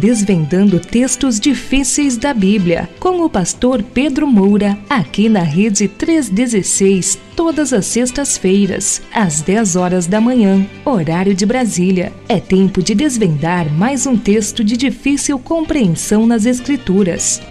desvendando textos difíceis da Bíblia, com o pastor Pedro Moura, aqui na Rede 316, todas as sextas-feiras, às 10 horas da manhã, horário de Brasília. É tempo de desvendar mais um texto de difícil compreensão nas Escrituras.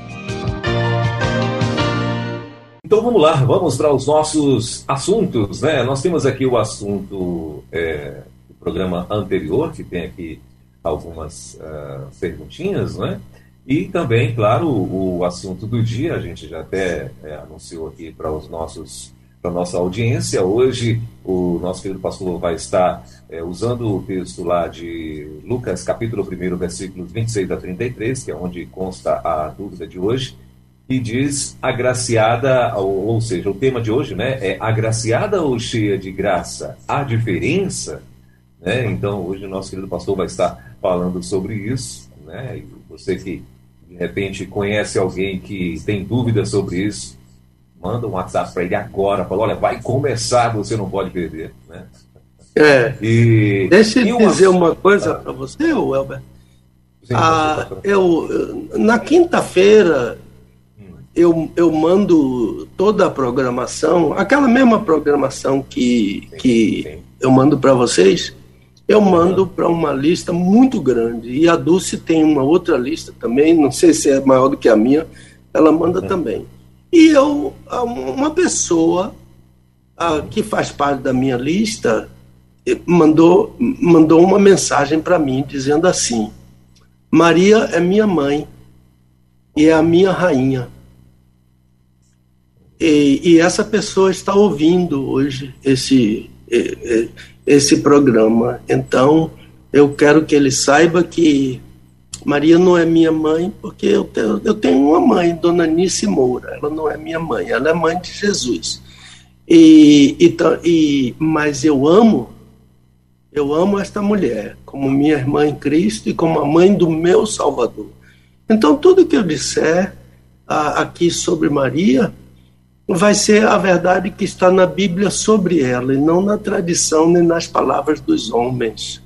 Então vamos lá, vamos para os nossos assuntos, né? Nós temos aqui o assunto é, do programa anterior, que tem aqui algumas uh, perguntinhas, né? E também, claro, o, o, assunto do dia, a gente já até é, anunciou aqui para os nossos para nossa audiência. Hoje o nosso querido pastor vai estar é, usando o texto lá de Lucas, capítulo 1, versículos 26 a 33, que é onde consta a dúvida de hoje, e diz agraciada, ou, ou seja, o tema de hoje né, é agraciada ou cheia de graça? A diferença? Né? Então, hoje o nosso querido pastor vai estar falando sobre isso, né? E você que de repente conhece alguém que tem dúvidas sobre isso, manda um WhatsApp para ele agora, fala, olha, vai começar, você não pode perder, né? É. E, Deixa eu dizer uma coisa para você, Elber. ah, eu, na quinta-feira hum. eu, eu mando toda a programação, aquela mesma programação que, sim, que sim. eu mando para vocês, eu mando para uma lista muito grande. E a Dulce tem uma outra lista também, não sei se é maior do que a minha, ela manda também. E eu, uma pessoa que faz parte da minha lista mandou, mandou uma mensagem para mim dizendo assim: Maria é minha mãe e é a minha rainha. E, e essa pessoa está ouvindo hoje esse, esse programa. Então, eu quero que ele saiba que Maria não é minha mãe, porque eu tenho, eu tenho uma mãe, Dona Nice Moura. Ela não é minha mãe, ela é mãe de Jesus. E, e, e, mas eu amo, eu amo esta mulher, como minha irmã em Cristo e como a mãe do meu Salvador. Então, tudo que eu disser a, aqui sobre Maria, vai ser a verdade que está na Bíblia sobre ela, e não na tradição nem nas palavras dos homens.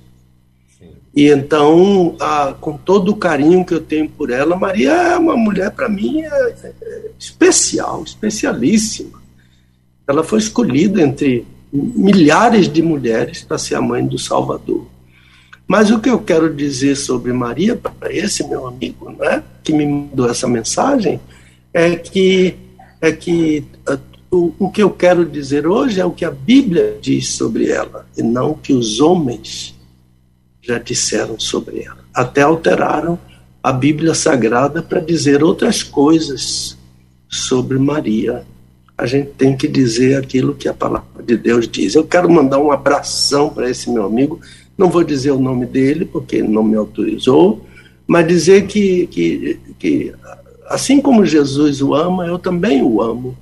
E então, a, com todo o carinho que eu tenho por ela, Maria é uma mulher, para mim, é, é especial, especialíssima. Ela foi escolhida entre milhares de mulheres para ser a mãe do Salvador. Mas o que eu quero dizer sobre Maria, para esse meu amigo né, que me mandou essa mensagem, é que é que uh, o, o que eu quero dizer hoje é o que a Bíblia diz sobre ela, e não o que os homens já disseram sobre ela. Até alteraram a Bíblia Sagrada para dizer outras coisas sobre Maria. A gente tem que dizer aquilo que a palavra de Deus diz. Eu quero mandar um abração para esse meu amigo. Não vou dizer o nome dele, porque ele não me autorizou, mas dizer que, que, que assim como Jesus o ama, eu também o amo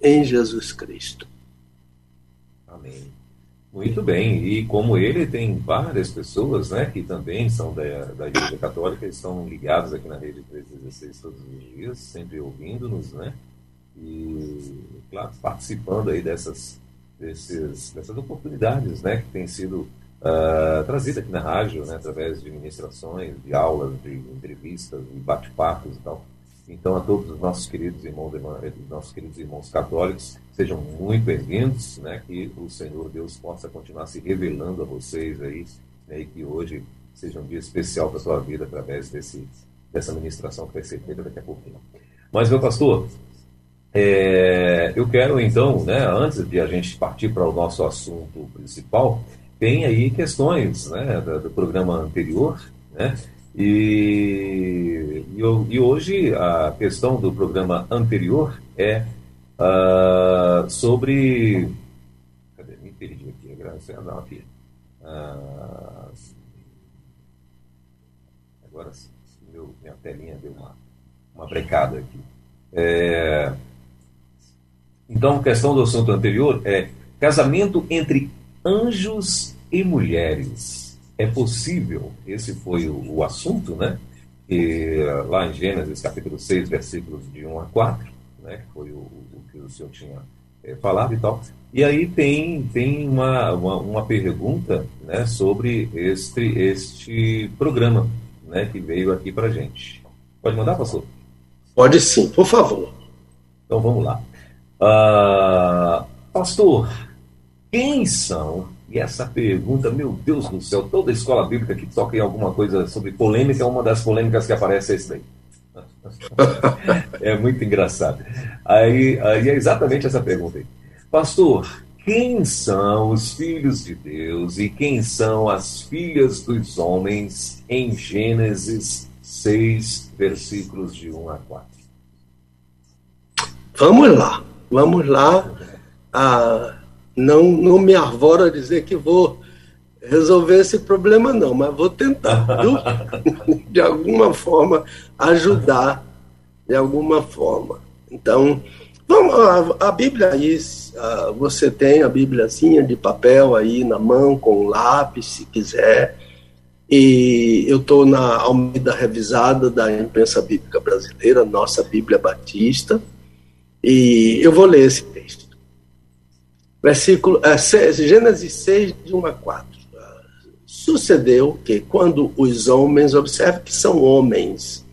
em Jesus Cristo. Amém. Muito bem. E como ele, tem várias pessoas né, que também são da, da Igreja Católica, estão ligados aqui na Rede 316 todos os dias, sempre ouvindo-nos, né? E, claro, participando aí dessas, desses, dessas oportunidades né, que têm sido uh, trazidas aqui na rádio, né, através de ministrações, de aulas, de entrevistas, de bate-papos e tal. Então, a todos os nossos queridos irmãos, nossos queridos irmãos católicos, sejam muito bem-vindos, né? Que o Senhor Deus possa continuar se revelando a vocês aí, né, e que hoje seja um dia especial para a sua vida através desse, dessa ministração que vai ser feita daqui a pouquinho. Mas, meu pastor, é, eu quero então, né, antes de a gente partir para o nosso assunto principal, tem aí questões né, do, do programa anterior, né, e, e, hoje a questão do programa anterior é uh, sobre. Cadê? Me perdi aqui, graças a. Aqui. Uh, agora sim, meu, minha telinha deu uma, uma brecada aqui. É, então, a questão do assunto anterior é casamento entre anjos e mulheres é possível, esse foi o, o assunto, né? Que, lá em Gênesis capítulo 6, versículos de 1 a 4, né? Que foi o, o que o senhor tinha é, falado e tal. E aí tem, tem uma, uma, uma pergunta né, sobre este, este programa, né, que veio aqui para gente. Pode mandar, pastor? Pode sim, por favor. Então vamos lá. Uh, pastor, quem são? E essa pergunta, meu Deus do céu, toda escola bíblica que toca em alguma coisa sobre polêmica, uma das polêmicas que aparece é isso daí. é muito engraçado. Aí, aí é exatamente essa pergunta aí. Pastor, quem são os filhos de Deus e quem são as filhas dos homens em Gênesis 6, versículos de 1 a 4? Vamos lá, vamos lá. Ah, não, não me arvoro a dizer que vou resolver esse problema, não, mas vou tentar, viu? de alguma forma, ajudar, de alguma forma. Então, vamos, a, a Bíblia aí, você tem a Bíbliazinha de papel aí na mão, com lápis, se quiser. E eu estou na Almeida Revisada da Imprensa Bíblica Brasileira, nossa Bíblia Batista, e eu vou ler esse texto. Versículo, é, Gênesis 6, de 1 a 4. Sucedeu que quando os homens, observe que são homens,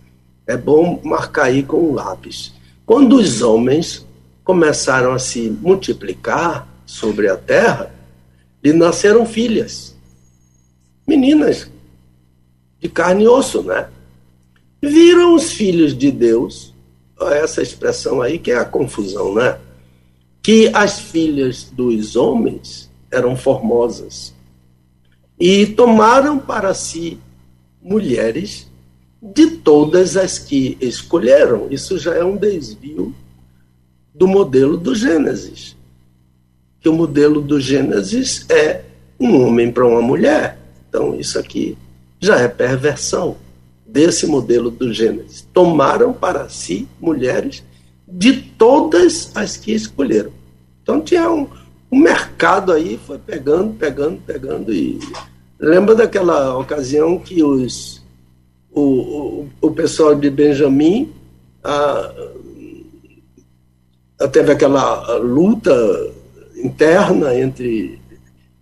é bom marcar aí com um lápis. Quando os homens começaram a se multiplicar sobre a terra, lhe nasceram filhas, meninas de carne e osso, né? Viram os filhos de Deus, essa expressão aí que é a confusão, né? Que as filhas dos homens eram formosas e tomaram para si mulheres de todas as que escolheram. Isso já é um desvio do modelo do Gênesis. Que o modelo do Gênesis é um homem para uma mulher. Então, isso aqui já é perversão desse modelo do Gênesis. Tomaram para si mulheres de todas as que escolheram. Então, tinha um, o mercado aí foi pegando, pegando, pegando e lembra daquela ocasião que os o, o, o pessoal de Benjamin teve aquela luta interna entre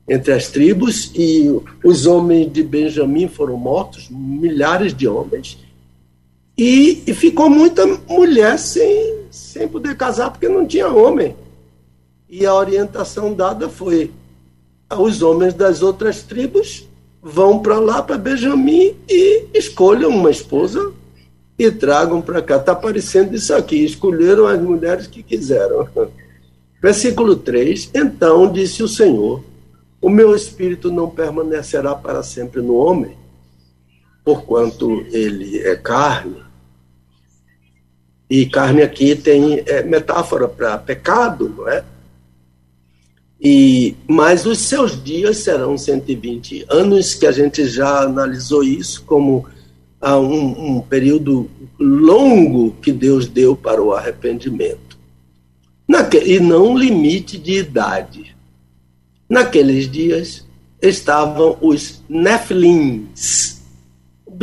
entre as tribos e os homens de Benjamim foram mortos, milhares de homens, e, e, ficou muita mulher sem, sem poder casar porque não tinha homem. E a orientação dada foi: os homens das outras tribos vão para lá, para Benjamim, e escolham uma esposa e tragam para cá. Está aparecendo isso aqui: escolheram as mulheres que quiseram. Versículo 3: Então disse o Senhor: O meu espírito não permanecerá para sempre no homem, porquanto ele é carne. E carne aqui tem é, metáfora para pecado, não é? E, mas os seus dias serão 120 anos, que a gente já analisou isso como ah, um, um período longo que Deus deu para o arrependimento. E não limite de idade. Naqueles dias estavam os Nefilins.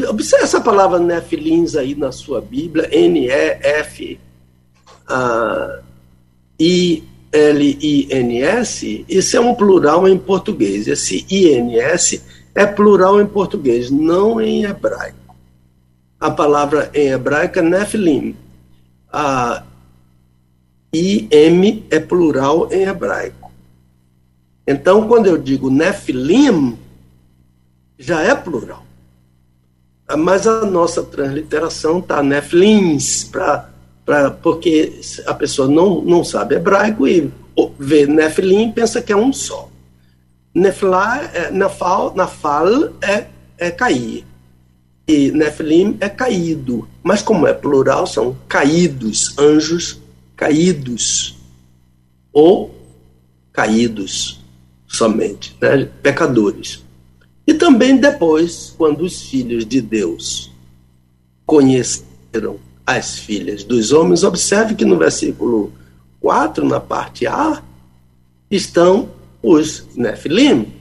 Observe essa palavra Nefilins aí na sua Bíblia, N-E-F-I. L-I-N-S, isso é um plural em português. Esse I-N-S é plural em português, não em hebraico. A palavra em hebraico é Nephilim. A I-M é plural em hebraico. Então, quando eu digo Nephilim, já é plural. Mas a nossa transliteração está Nephilims, para pra, porque a pessoa não, não sabe hebraico e vê Nefilim e pensa que é um só. Nefla, é, nafal, nafal é, é cair. E Nefilim é caído. Mas como é plural, são caídos, anjos caídos. Ou caídos somente, né? pecadores. E também depois, quando os filhos de Deus conheceram as filhas dos homens. Observe que no versículo 4, na parte A, estão os Nefilim.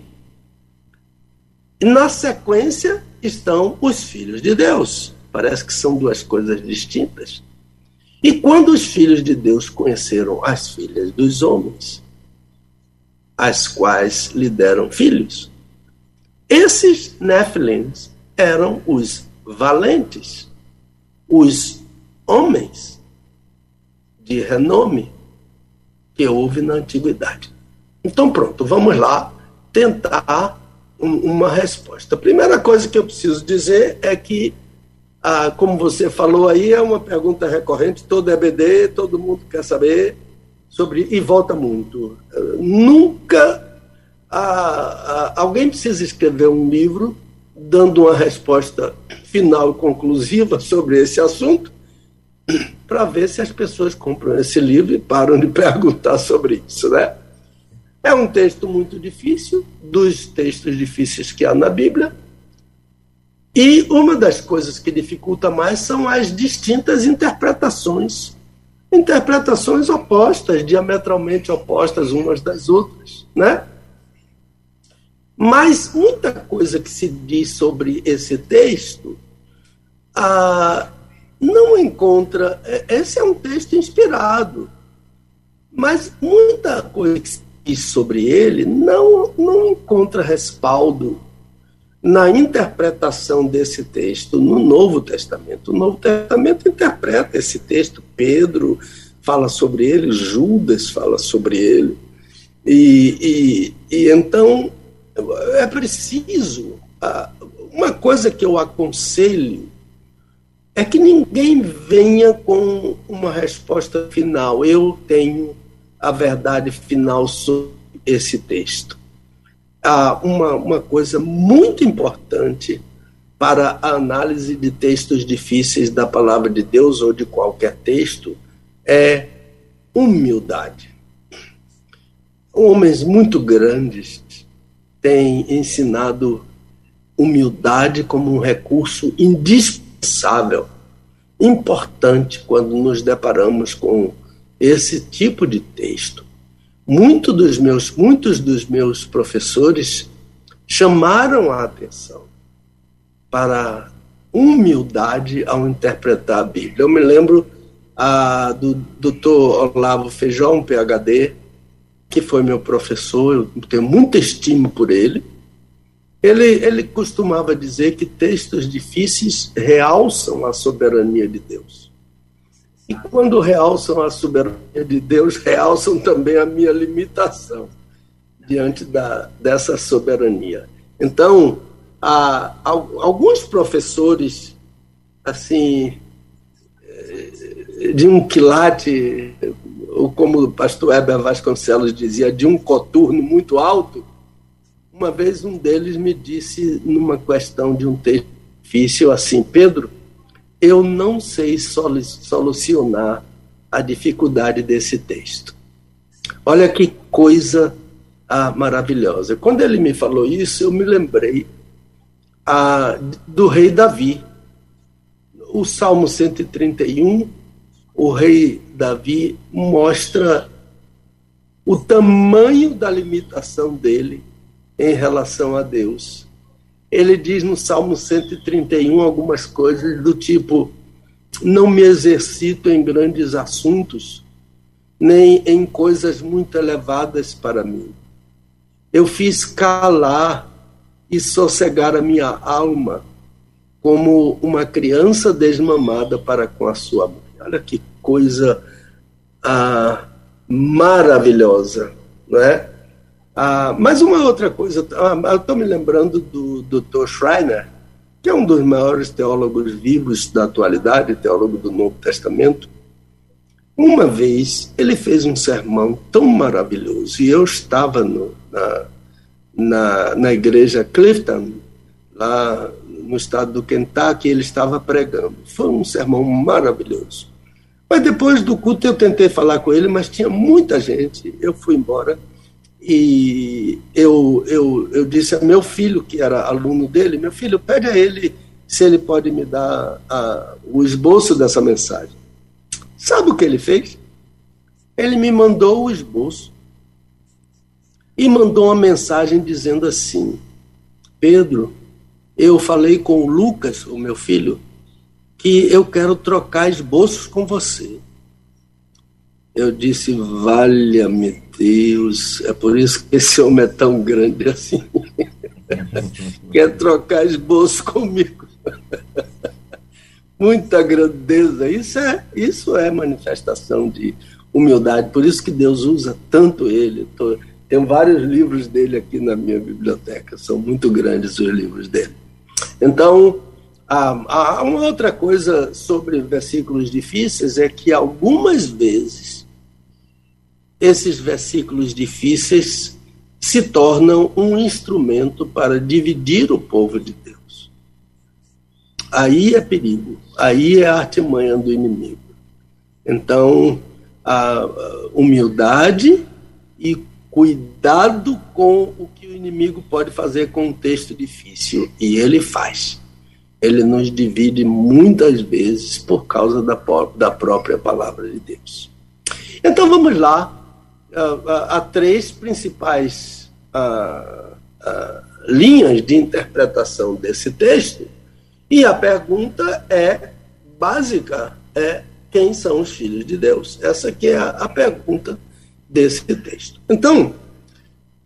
E na sequência estão os filhos de Deus. Parece que são duas coisas distintas. E quando os filhos de Deus conheceram as filhas dos homens, as quais lhe deram filhos, esses Nefilins eram os valentes, os homens de renome que houve na antiguidade. Então, pronto, vamos lá tentar um, uma resposta. A primeira coisa que eu preciso dizer é que, ah, como você falou aí, é uma pergunta recorrente, todo EBD, todo mundo quer saber sobre, e volta muito. Nunca ah, ah, alguém precisa escrever um livro dando uma resposta final e conclusiva sobre esse assunto para ver se as pessoas compram esse livro e param de perguntar sobre isso, né? É um texto muito difícil, dos textos difíceis que há na Bíblia. E uma das coisas que dificulta mais são as distintas interpretações. Interpretações opostas, diametralmente opostas umas das outras, né? Mas muita coisa que se diz sobre esse texto ah, não encontra. É, esse é um texto inspirado, mas muita coisa que se diz sobre ele não, não encontra respaldo na interpretação desse texto no Novo Testamento. O Novo Testamento interpreta esse texto, Pedro fala sobre ele, Judas fala sobre ele. E, e, e então é preciso. Ah, uma coisa que eu aconselho é que ninguém venha com uma resposta final. Eu tenho a verdade final sobre esse texto. Uma, uma coisa muito importante para a análise de textos difíceis da palavra de Deus ou de qualquer texto é humildade. Homens muito grandes têm ensinado humildade como um recurso indispensável, importante quando nos deparamos com esse tipo de texto. Muito dos meus, muitos dos meus professores chamaram a atenção para humildade ao interpretar a Bíblia. Eu me lembro ah, do doutor Olavo Feijão, PhD, que foi meu professor, eu tenho muita estima por ele. Ele, ele costumava dizer que textos difíceis realçam a soberania de Deus. E quando realçam a soberania de Deus, realçam também a minha limitação diante da, dessa soberania. Então, alguns professores, assim, eh, de um quilate ou como o pastor Heber Vasconcelos dizia, de um coturno muito alto, uma vez um deles me disse, numa questão de um texto difícil, assim: Pedro, eu não sei solucionar a dificuldade desse texto. Olha que coisa ah, maravilhosa. Quando ele me falou isso, eu me lembrei ah, do rei Davi. O Salmo 131 o rei Davi mostra o tamanho da limitação dele em relação a Deus. Ele diz no Salmo 131 algumas coisas do tipo: Não me exercito em grandes assuntos, nem em coisas muito elevadas para mim. Eu fiz calar e sossegar a minha alma, como uma criança desmamada para com a sua mãe. Olha que coisa ah, maravilhosa, não é? Ah, mas uma outra coisa, ah, eu estou me lembrando do Dr. Schreiner, que é um dos maiores teólogos vivos da atualidade, teólogo do Novo Testamento. Uma vez ele fez um sermão tão maravilhoso, e eu estava no, na, na, na igreja Clifton, lá no estado do Kentucky, ele estava pregando. Foi um sermão maravilhoso. Mas depois do culto eu tentei falar com ele, mas tinha muita gente. Eu fui embora e eu, eu, eu disse a meu filho, que era aluno dele, meu filho, pede a ele se ele pode me dar a, o esboço dessa mensagem. Sabe o que ele fez? Ele me mandou o esboço e mandou uma mensagem dizendo assim: Pedro, eu falei com o Lucas, o meu filho, que eu quero trocar esboços com você. Eu disse, valha-me Deus, é por isso que esse homem é tão grande assim. Quer trocar esboço comigo. muita grandeza. Isso é, isso é manifestação de humildade. Por isso que Deus usa tanto ele. Tô, tenho vários livros dele aqui na minha biblioteca. São muito grandes os livros dele. Então, há uma outra coisa sobre versículos difíceis é que algumas vezes esses versículos difíceis se tornam um instrumento para dividir o povo de Deus. Aí é perigo, aí é a artimanha do inimigo. Então, a humildade e cuidado com o que o inimigo pode fazer com um texto difícil, e ele faz. Ele nos divide muitas vezes por causa da, da própria palavra de Deus. Então vamos lá há três principais linhas de interpretação desse texto, e a pergunta é básica, é quem são os filhos de Deus? Essa que é a, a pergunta desse texto. Então,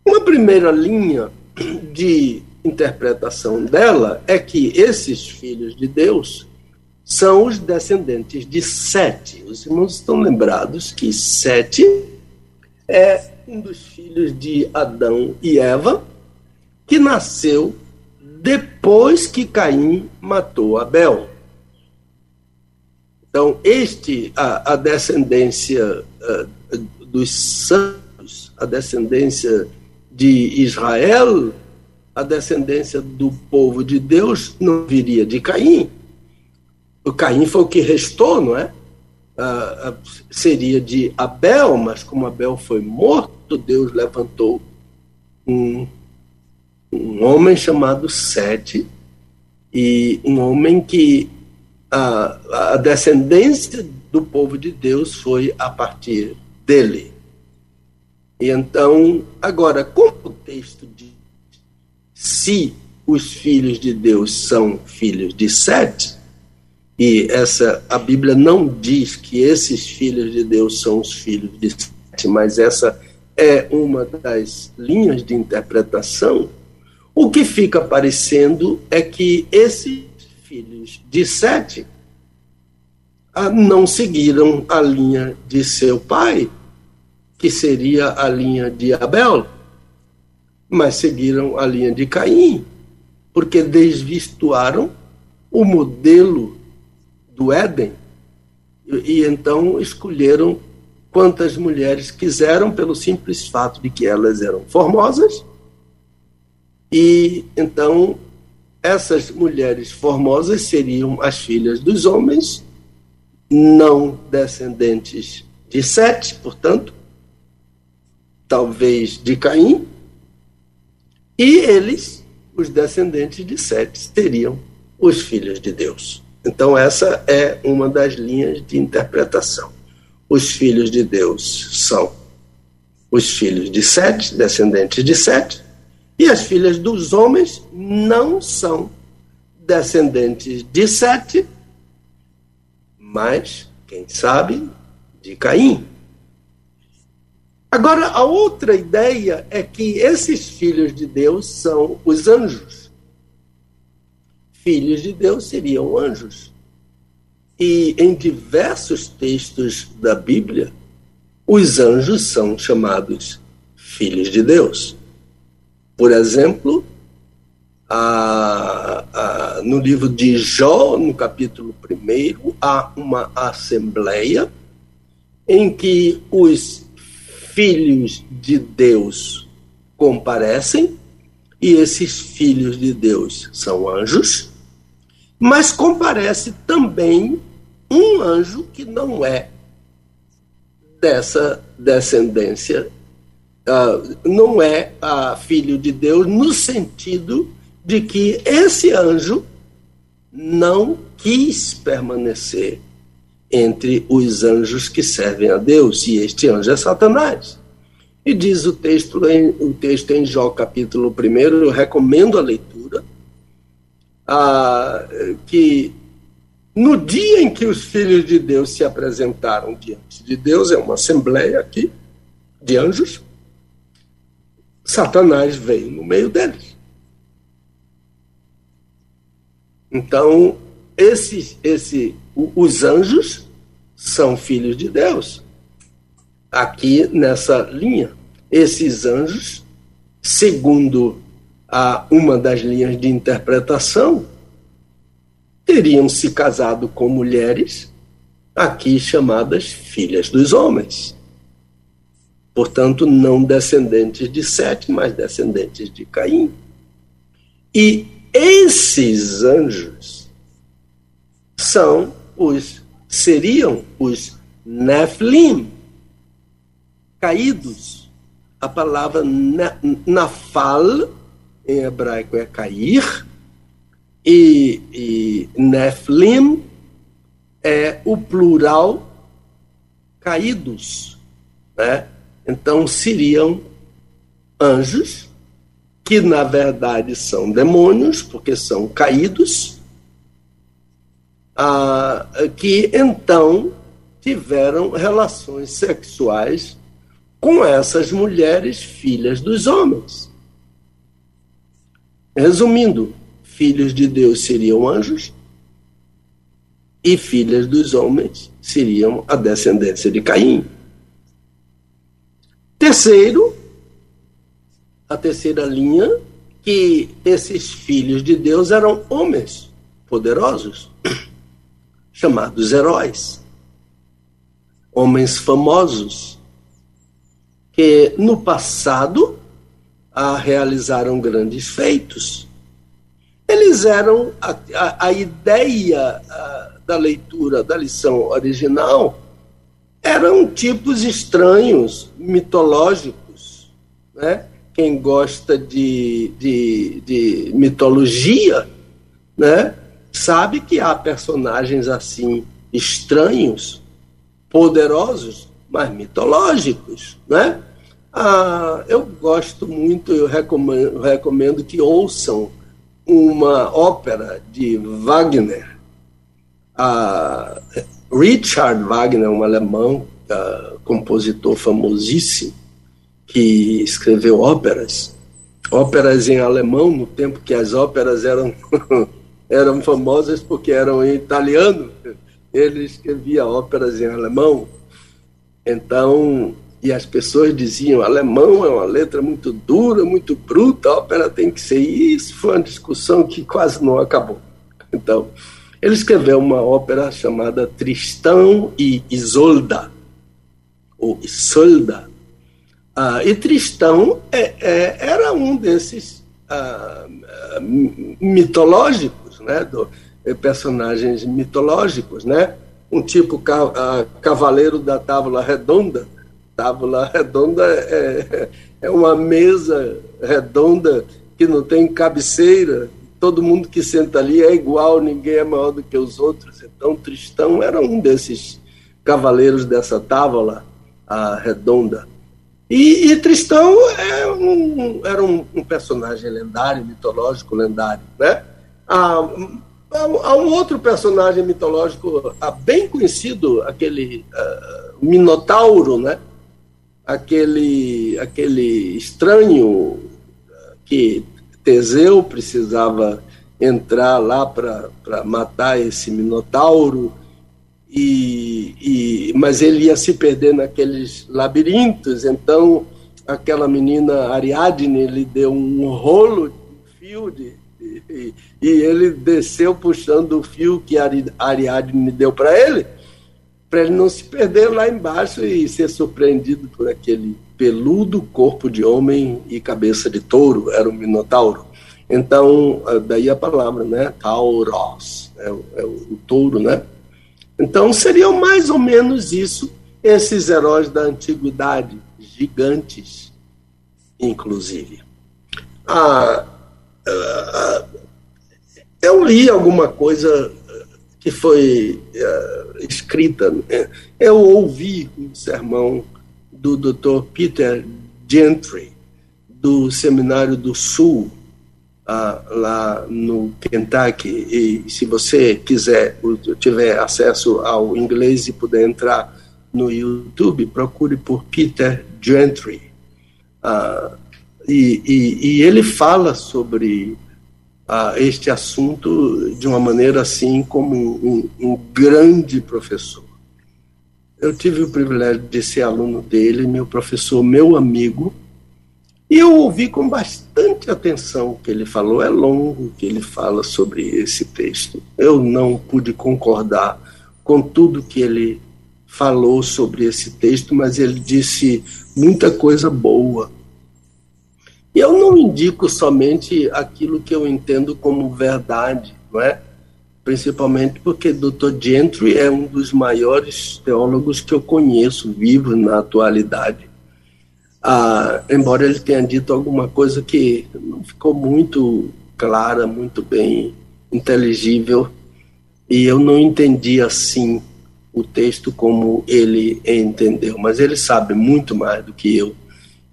uma primeira linha de interpretação dela é que esses filhos de Deus são os descendentes de Sete. Os irmãos estão lembrados que Sete é um dos filhos de Adão e Eva, que nasceu depois que Caim matou Abel. Então, este, a, a descendência dos santos, a descendência de Israel, a descendência do povo de Deus, não viria de Caim. O Caim foi o que restou, não é? uh, seria de Abel, mas como Abel foi morto, Deus levantou um, um homem chamado Sete, e um homem que a, a descendência do povo de Deus foi a partir dele. E então, agora, como o texto se os filhos de Deus são filhos de Sete, e essa a Bíblia não diz que esses filhos de Deus são os filhos de Sete, mas essa é uma das linhas de interpretação. O que fica parecendo é que esses filhos de Sete ah, não seguiram a linha de seu pai, que seria a linha de Abel, mas seguiram a linha de Caim, porque desvistuaram o modelo do Éden, e, e então escolheram quantas mulheres quiseram pelo simples fato de que elas eram formosas. E então essas mulheres formosas seriam as filhas dos homens, não descendentes de Sete, portanto, talvez de Caim, e eles, os descendentes de Sete, seriam os filhos de Deus. Então, essa é uma das linhas de interpretação. Os filhos de Deus são os filhos de Sete, descendentes de Sete, e as filhas dos homens não são descendentes de Sete, mas, quem sabe, de Caim. Agora, a outra ideia é que esses filhos de Deus são os anjos filhos de Deus seriam anjos. E em diversos textos da Bíblia, os anjos são chamados filhos de Deus. Por exemplo, a, a, no livro de Jó, no capítulo 1, há uma assembleia em que os filhos de Deus comparecem, e esses filhos de Deus são anjos, mas comparece também um anjo que não é dessa descendência, uh, não é uh, filho de Deus, no sentido de que esse anjo não quis permanecer entre os anjos que servem a Deus, e este anjo é Satanás. E diz o texto em, o texto em Jó, capítulo 1, eu recomendo a leitura, ah, que no dia em que os filhos de Deus se apresentaram diante de Deus, é uma assembleia aqui de anjos, Satanás veio no meio deles. Então, esses, esse, os anjos são filhos de Deus. Aqui nessa linha, esses anjos, segundo a uma das linhas de interpretação, teriam se casado com mulheres aqui chamadas filhas dos homens. Portanto, não descendentes de Sete, mas descendentes de Caim. E esses anjos são os seriam os Nephilim, caídos. A palavra nafal em hebraico é cair e, e Nephilim é o plural caídos, né? Então seriam anjos que na verdade são demônios, porque são caídos, ah, que então tiveram relações sexuais com essas mulheres filhas dos homens. Resumindo, filhos de Deus seriam anjos e filhas dos homens seriam a descendência de Caim. Terceiro, a terceira linha, que esses filhos de Deus eram homens poderosos, chamados heróis, homens famosos, que no passado realizaram grandes feitos. Eles eram a, a, a ideia a, da leitura da lição original eram tipos estranhos, mitológicos, né? quem gosta de, de, de mitologia, né, sabe que há personagens assim estranhos, poderosos, mas mitológicos, né? Ah, eu gosto muito, eu recomendo, recomendo que ouçam uma ópera de Wagner. Ah, Richard Wagner, um alemão, ah, compositor famosíssimo, que escreveu óperas, óperas em alemão, no tempo que as óperas eram, eram famosas porque eram em italiano. Ele escrevia óperas em alemão. Então, e as pessoas diziam: alemão é uma letra muito dura, muito bruta, a ópera tem que ser. E isso foi uma discussão que quase não acabou. Então, ele escreveu uma ópera chamada Tristão e Isolda, ou Isolda, ah, e Tristão é, é, era um desses ah, mitológicos, né, do, eh, personagens mitológicos, né, um tipo ca, cavaleiro da tábua redonda. Tábua redonda é, é uma mesa redonda que não tem cabeceira, todo mundo que senta ali é igual, ninguém é maior do que os outros. Então, Tristão era um desses cavaleiros dessa tábua redonda. E, e Tristão é um, era um, um, personagem lendário, mitológico, lendário. Né? Há, há um outro personagem mitológico há bem conhecido, aquele uh, Minotauro, né? aquele, aquele estranho que Teseu precisava entrar lá para matar esse Minotauro e, e, mas ele ia se perder naqueles labirintos, então aquela menina Ariadne lhe deu um rolo de fio de, e, e ele desceu puxando o fio que Ariadne deu para ele, para ele não se perder lá embaixo e ser surpreendido por aquele peludo corpo de homem e cabeça de touro, era um minotauro. Então, daí a palavra, né? Tauros, é, é o, o touro, né? Então seriam mais ou menos isso esses heróis da antiguidade, gigantes, inclusive. Ah, ah, eu li alguma coisa que foi uh, escrita. Né? Eu ouvi um sermão do Dr. Peter Gentry, do Seminário do Sul, ah, lá no Kentucky. E se você quiser, tiver acesso ao inglês e puder entrar no YouTube, procure por Peter Gentry. Ah, e, e, e, ele fala sobre a este assunto de uma maneira assim como um, um, grande professor. Eu tive o privilégio de ser aluno dele, meu professor, meu amigo, e eu ouvi com bastante atenção o que ele falou. É longo que ele fala sobre esse texto. Eu não pude concordar com tudo que ele falou sobre esse texto, mas ele disse muita coisa boa eu não indico somente aquilo que eu entendo como verdade, não é? Principalmente porque Dr. Gentry é um dos maiores teólogos que eu conheço, vivo na atualidade. Ah, embora ele tenha dito alguma coisa que não ficou muito clara, muito bem inteligível, e eu não entendi assim o texto como ele entendeu, mas ele sabe muito mais do que eu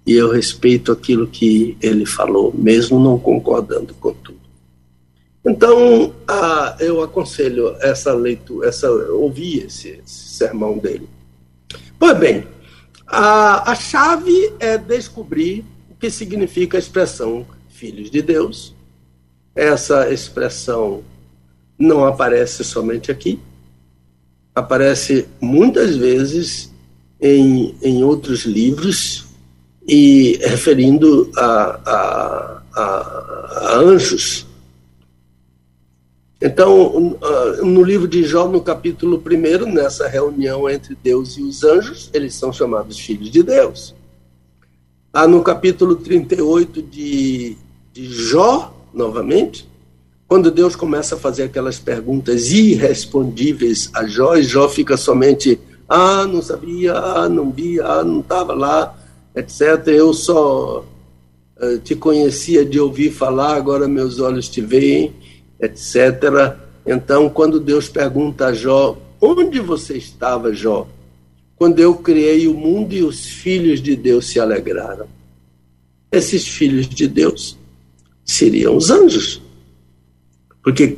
e eu respeito aquilo que ele falou, mesmo não concordando com tudo. Então, eu aconselho essa leitura, essa, ouvir esse, esse sermão dele. Pois bem, a, a chave é descobrir o que significa a expressão filhos de Deus. Essa expressão não aparece somente aqui, aparece muitas vezes em, em outros livros e referindo a, a, a, anjos. Então, no livro de Jó, no capítulo 1, nessa reunião entre Deus e os anjos, eles são chamados filhos de Deus. Ah, no capítulo 38 de, de Jó, novamente, quando Deus começa a fazer aquelas perguntas irrespondíveis a Jó, e Jó fica somente, ah, não sabia, ah, não via, ah, não estava lá, etc. Eu só uh, te conhecia de ouvir falar, agora meus olhos te veem, etc. Então, quando Deus pergunta a Jó, onde você estava, Jó? Quando eu criei o mundo e os filhos de Deus se alegraram. Esses filhos de Deus seriam os anjos. Porque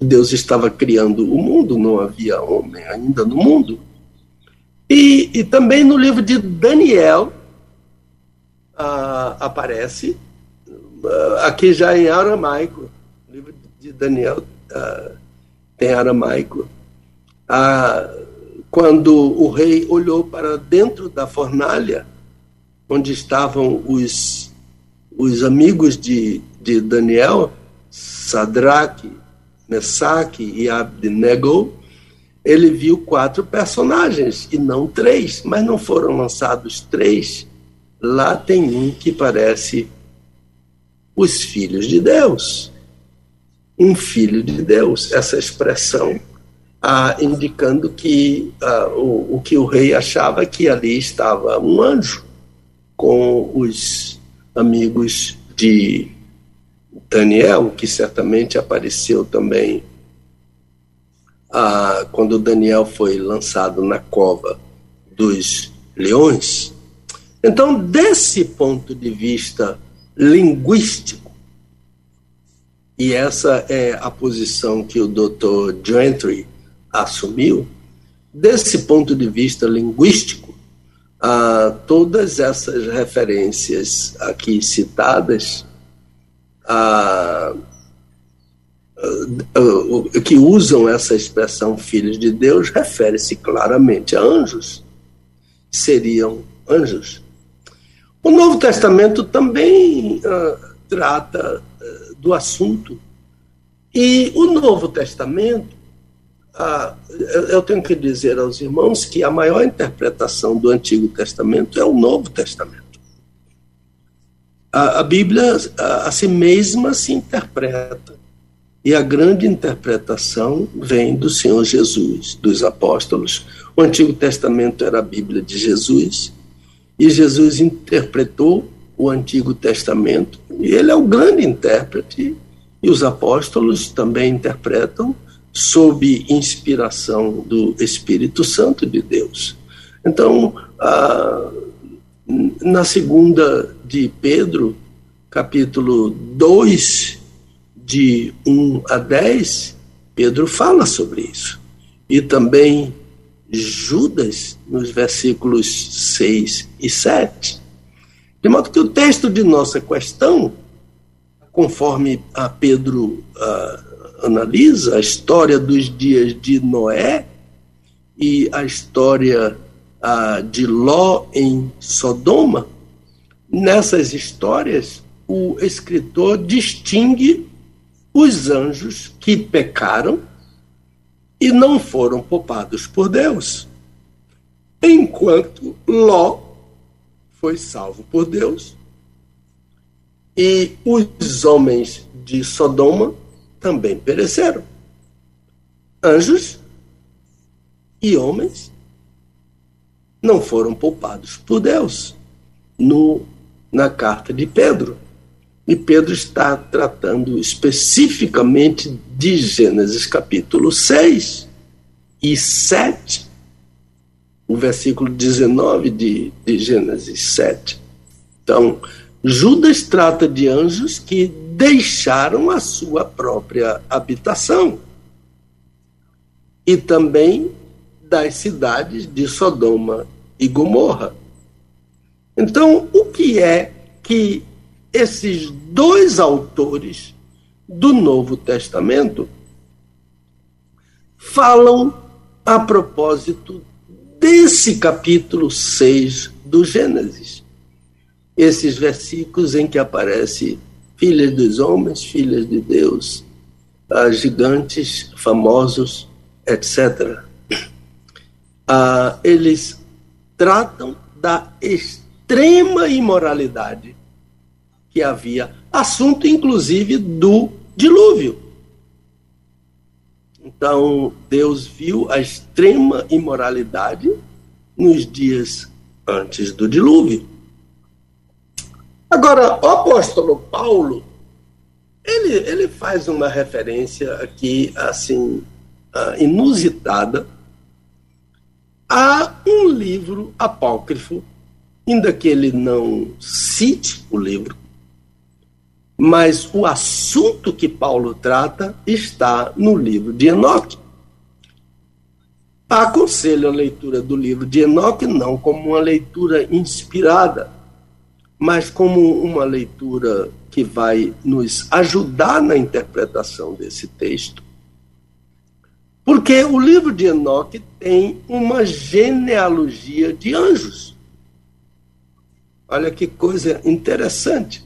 Deus estava criando o mundo, não havia homem ainda no mundo. E, e também no livro de Daniel, ah, aparece ah, aqui já em aramaico. O livro de Daniel ah, tem aramaico. Ah, quando o rei olhou para dentro da fornalha, onde estavam os, os amigos de, de Daniel, Sadraque, Mesaque e Abednego, ele viu quatro personagens e não três, mas não foram lançados três lá tem um que parece os filhos de Deus. Um filho de Deus, essa expressão ah, indicando que ah, o, o que o rei achava que ali estava um anjo com os amigos de Daniel, que certamente apareceu também ah, quando Daniel foi lançado na cova dos leões. Então, desse ponto de vista linguístico, e essa é a posição que o Dr. Gentry assumiu, desse ponto de vista linguístico, ah, todas essas referências aqui citadas, ah, ah, que usam essa expressão filhos de Deus, refere-se claramente a anjos. Seriam anjos. O Novo Testamento também uh, trata uh, do assunto. E o Novo Testamento, uh, eu tenho que dizer aos irmãos que a maior interpretação do Antigo Testamento é o Novo Testamento. A, a Bíblia a, a si mesma se interpreta. E a grande interpretação vem do Senhor Jesus, dos apóstolos. O Antigo Testamento era a Bíblia de Jesus e Jesus interpretou o Antigo Testamento, e ele é o grande intérprete, e os apóstolos também interpretam sob inspiração do Espírito Santo de Deus. Então, na segunda de Pedro, capítulo 2, de 1 a 10, Pedro fala sobre isso. E também Judas, nos versículos 6 e 7. De modo que o texto de nossa questão conforme a Pedro analisa, a história dos dias de Noé e a história de Ló em Sodoma, nessas histórias, o escritor distingue os anjos que pecaram e não foram poupados por Deus, enquanto Ló foi salvo por Deus e os homens de Sodoma também pereceram. Anjos e homens não foram poupados por Deus no, na carta de Pedro. E Pedro está tratando especificamente de Gênesis capítulo 6 e 7, o versículo 19 de, de Gênesis 7. Então, Judas trata de anjos que deixaram a sua própria habitação. E também das cidades de Sodoma e Gomorra. Então, o que é que esses dois autores do Novo Testamento falam a propósito desse capítulo 6 do Gênesis? Esses versículos em que aparece filhas dos homens, filhas de Deus, gigantes, famosos, etc. Ah, eles tratam da extrema imoralidade que havia, assunto inclusive do dilúvio. Então, Deus viu a extrema imoralidade nos dias antes do dilúvio. Agora, o apóstolo Paulo, ele, ele faz uma referência aqui, assim, uh, inusitada, a um livro apócrifo, ainda que ele não cite o livro, mas o assunto que Paulo trata está no livro de Enoque. Aconselho a leitura do livro de Enoque não como uma leitura inspirada, mas como uma leitura que vai nos ajudar na interpretação desse texto. Porque o livro de Enoque tem uma genealogia de anjos. Olha que coisa interessante.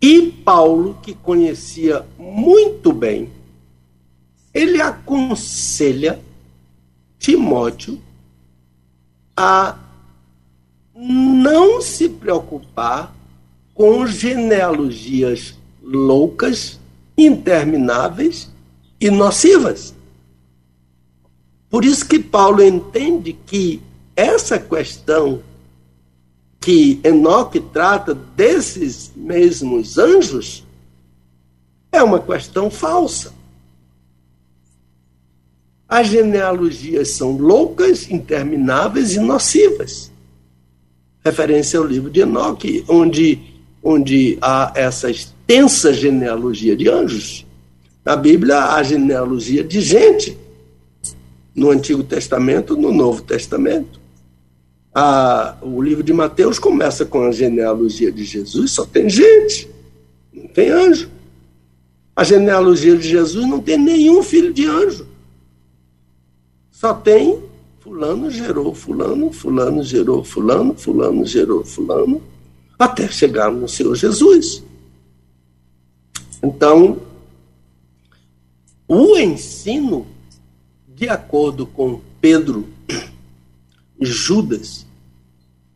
E Paulo, que conhecia muito bem, ele aconselha Timóteo a não se preocupar com genealogias loucas, intermináveis e nocivas. Por isso que Paulo entende que essa questão que Enoque trata desses mesmos anjos é uma questão falsa. As genealogias são loucas, intermináveis e nocivas referência ao livro de Enoque, onde, onde há essa extensa genealogia de anjos. Na Bíblia há genealogia de gente, no Antigo Testamento, no Novo Testamento. A, o livro de Mateus começa com a genealogia de Jesus, só tem gente, não tem anjo. A genealogia de Jesus não tem nenhum filho de anjo. Só tem Fulano gerou Fulano, Fulano gerou Fulano, Fulano gerou Fulano, até chegar no Senhor Jesus. Então, o ensino, de acordo com Pedro, Judas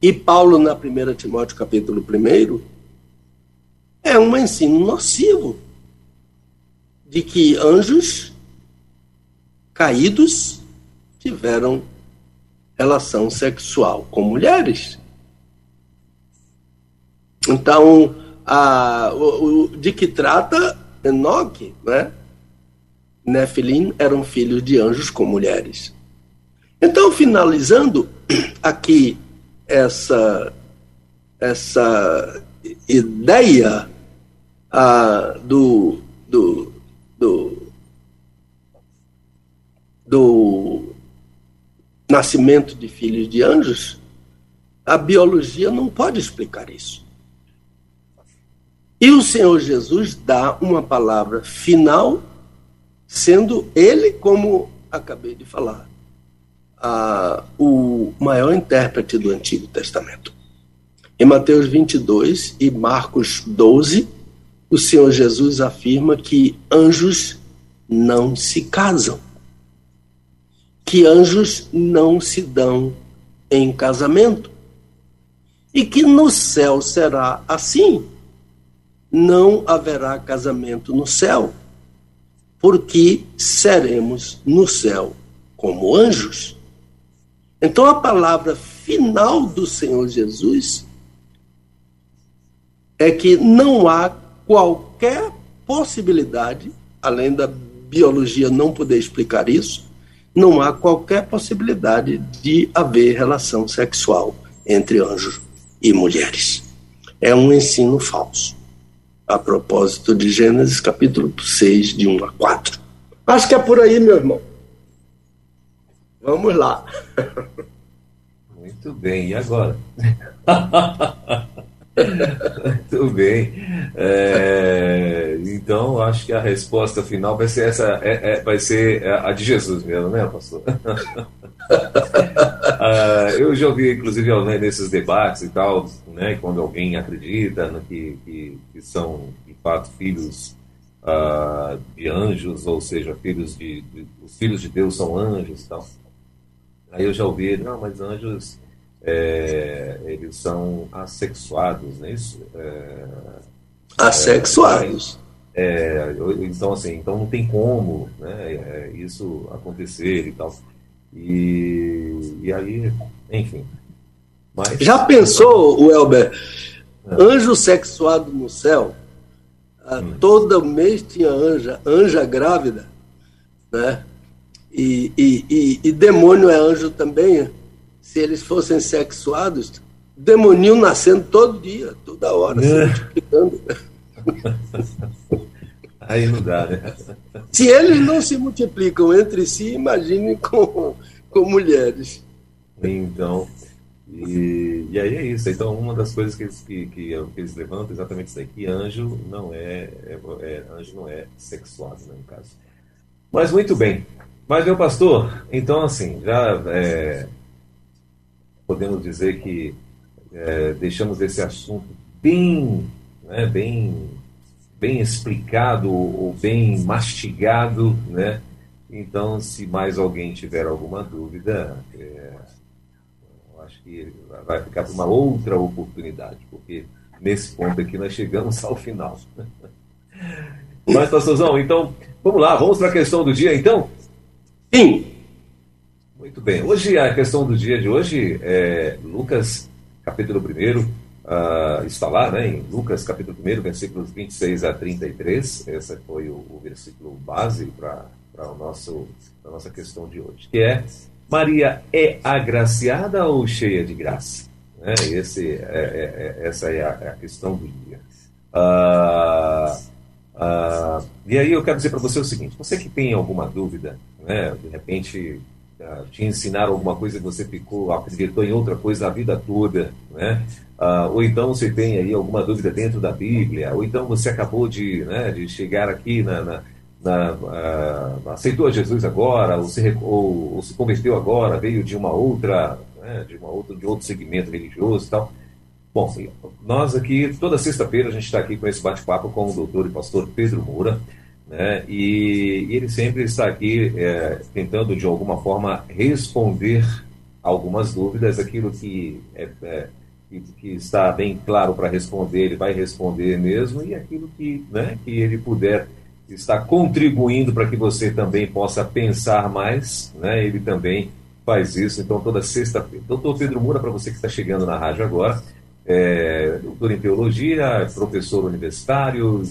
e Paulo na 1 Timóteo capítulo 1, é um ensino nocivo de que anjos caídos tiveram relação sexual com mulheres. Então, a, o, o, de que trata Enoque, né? Nefilim eram filhos de anjos com mulheres. Então, finalizando aqui essa, essa ideia ah, do, do, do, do nascimento de filhos de anjos, a biologia não pode explicar isso. E o Senhor Jesus dá uma palavra final, sendo ele, como acabei de falar, a, o maior intérprete do Antigo Testamento. Em Mateus 22 e Marcos 12, o Senhor Jesus afirma que anjos não se casam, que anjos não se dão em casamento, e que no céu será assim. Não haverá casamento no céu, porque seremos no céu como anjos. Então a palavra final do Senhor Jesus é que não há qualquer possibilidade, além da biologia não poder explicar isso, não há qualquer possibilidade de haver relação sexual entre anjos e mulheres. É um ensino falso. A propósito de Gênesis capítulo 6, de 1 a 4. Acho que é por aí, meu irmão. Vamos lá. Muito bem, e agora? Muito bem. É, então, acho que a resposta final vai ser essa, é, é, vai ser a de Jesus mesmo, né, pastor? ah, eu já ouvi, inclusive, né, nesses debates e tal, né, quando alguém acredita no que, que, que são, de fato, filhos ah, de anjos, ou seja, filhos de, de, os filhos de Deus são anjos e tal. Aí eu já ouvi, não, mas anjos é, eles são assexuados, não é isso? É, assexuados. É, então, assim, então não tem como né, é, isso acontecer e tal. E, e aí, enfim. Mas, Já pensou, o Elber, é. anjo sexuado no céu? Ah, hum. Todo mês tinha anja, anja grávida, né? E, e, e, e demônio é anjo também, se eles fossem sexuados, demoninho nascendo todo dia, toda hora, se é. multiplicando. Aí não dá, né? Se eles não se multiplicam entre si, imagine com, com mulheres. Então, e, e aí é isso. Então, uma das coisas que eles, que, que, que eles levantam é exatamente isso aí, que anjo não é, é, é, anjo não é sexuado, né, no caso. Mas muito bem. Mas, meu pastor, então assim, já é, podemos dizer que é, deixamos esse assunto bem, né, bem, bem explicado ou bem mastigado, né? Então, se mais alguém tiver alguma dúvida, é, acho que vai ficar para uma outra oportunidade, porque nesse ponto aqui nós chegamos ao final. Mas, pastorzão, então, vamos lá, vamos para a questão do dia, então? Sim. Muito bem. Hoje, a questão do dia de hoje é Lucas, capítulo 1, uh, ah, está lá, né, em Lucas, capítulo 1, versículos 26 a 33. Esse foi o, o versículo base para a nossa questão de hoje, que é Maria é agraciada ou cheia de graça? Né? Esse, é, é, é, essa é a, é a, questão do dia. Uh, uh, e aí eu quero dizer para você o seguinte: você que tem alguma dúvida, né, de repente uh, te ensinaram alguma coisa e você ficou, acreditou em outra coisa a vida toda, né? Uh, ou então você tem aí alguma dúvida dentro da Bíblia, ou então você acabou de, né, de chegar aqui na, na, na uh, aceitou a Jesus agora, ou se, ou, ou, se converteu agora, veio de uma outra, né, de uma outra, de outro segmento religioso e tal. Bom, nós aqui, toda sexta-feira, a gente está aqui com esse bate-papo com o doutor e pastor Pedro Moura, né? E, e ele sempre está aqui é, tentando, de alguma forma, responder algumas dúvidas, aquilo que, é, é, que, está bem claro para responder, ele vai responder mesmo, e aquilo que, né, que ele puder estar contribuindo para que você também possa pensar mais, né, ele também faz isso. Então, toda sexta-feira. Doutor Pedro Moura, para você que está chegando na rádio agora, é, doutor em teologia, professor universitário,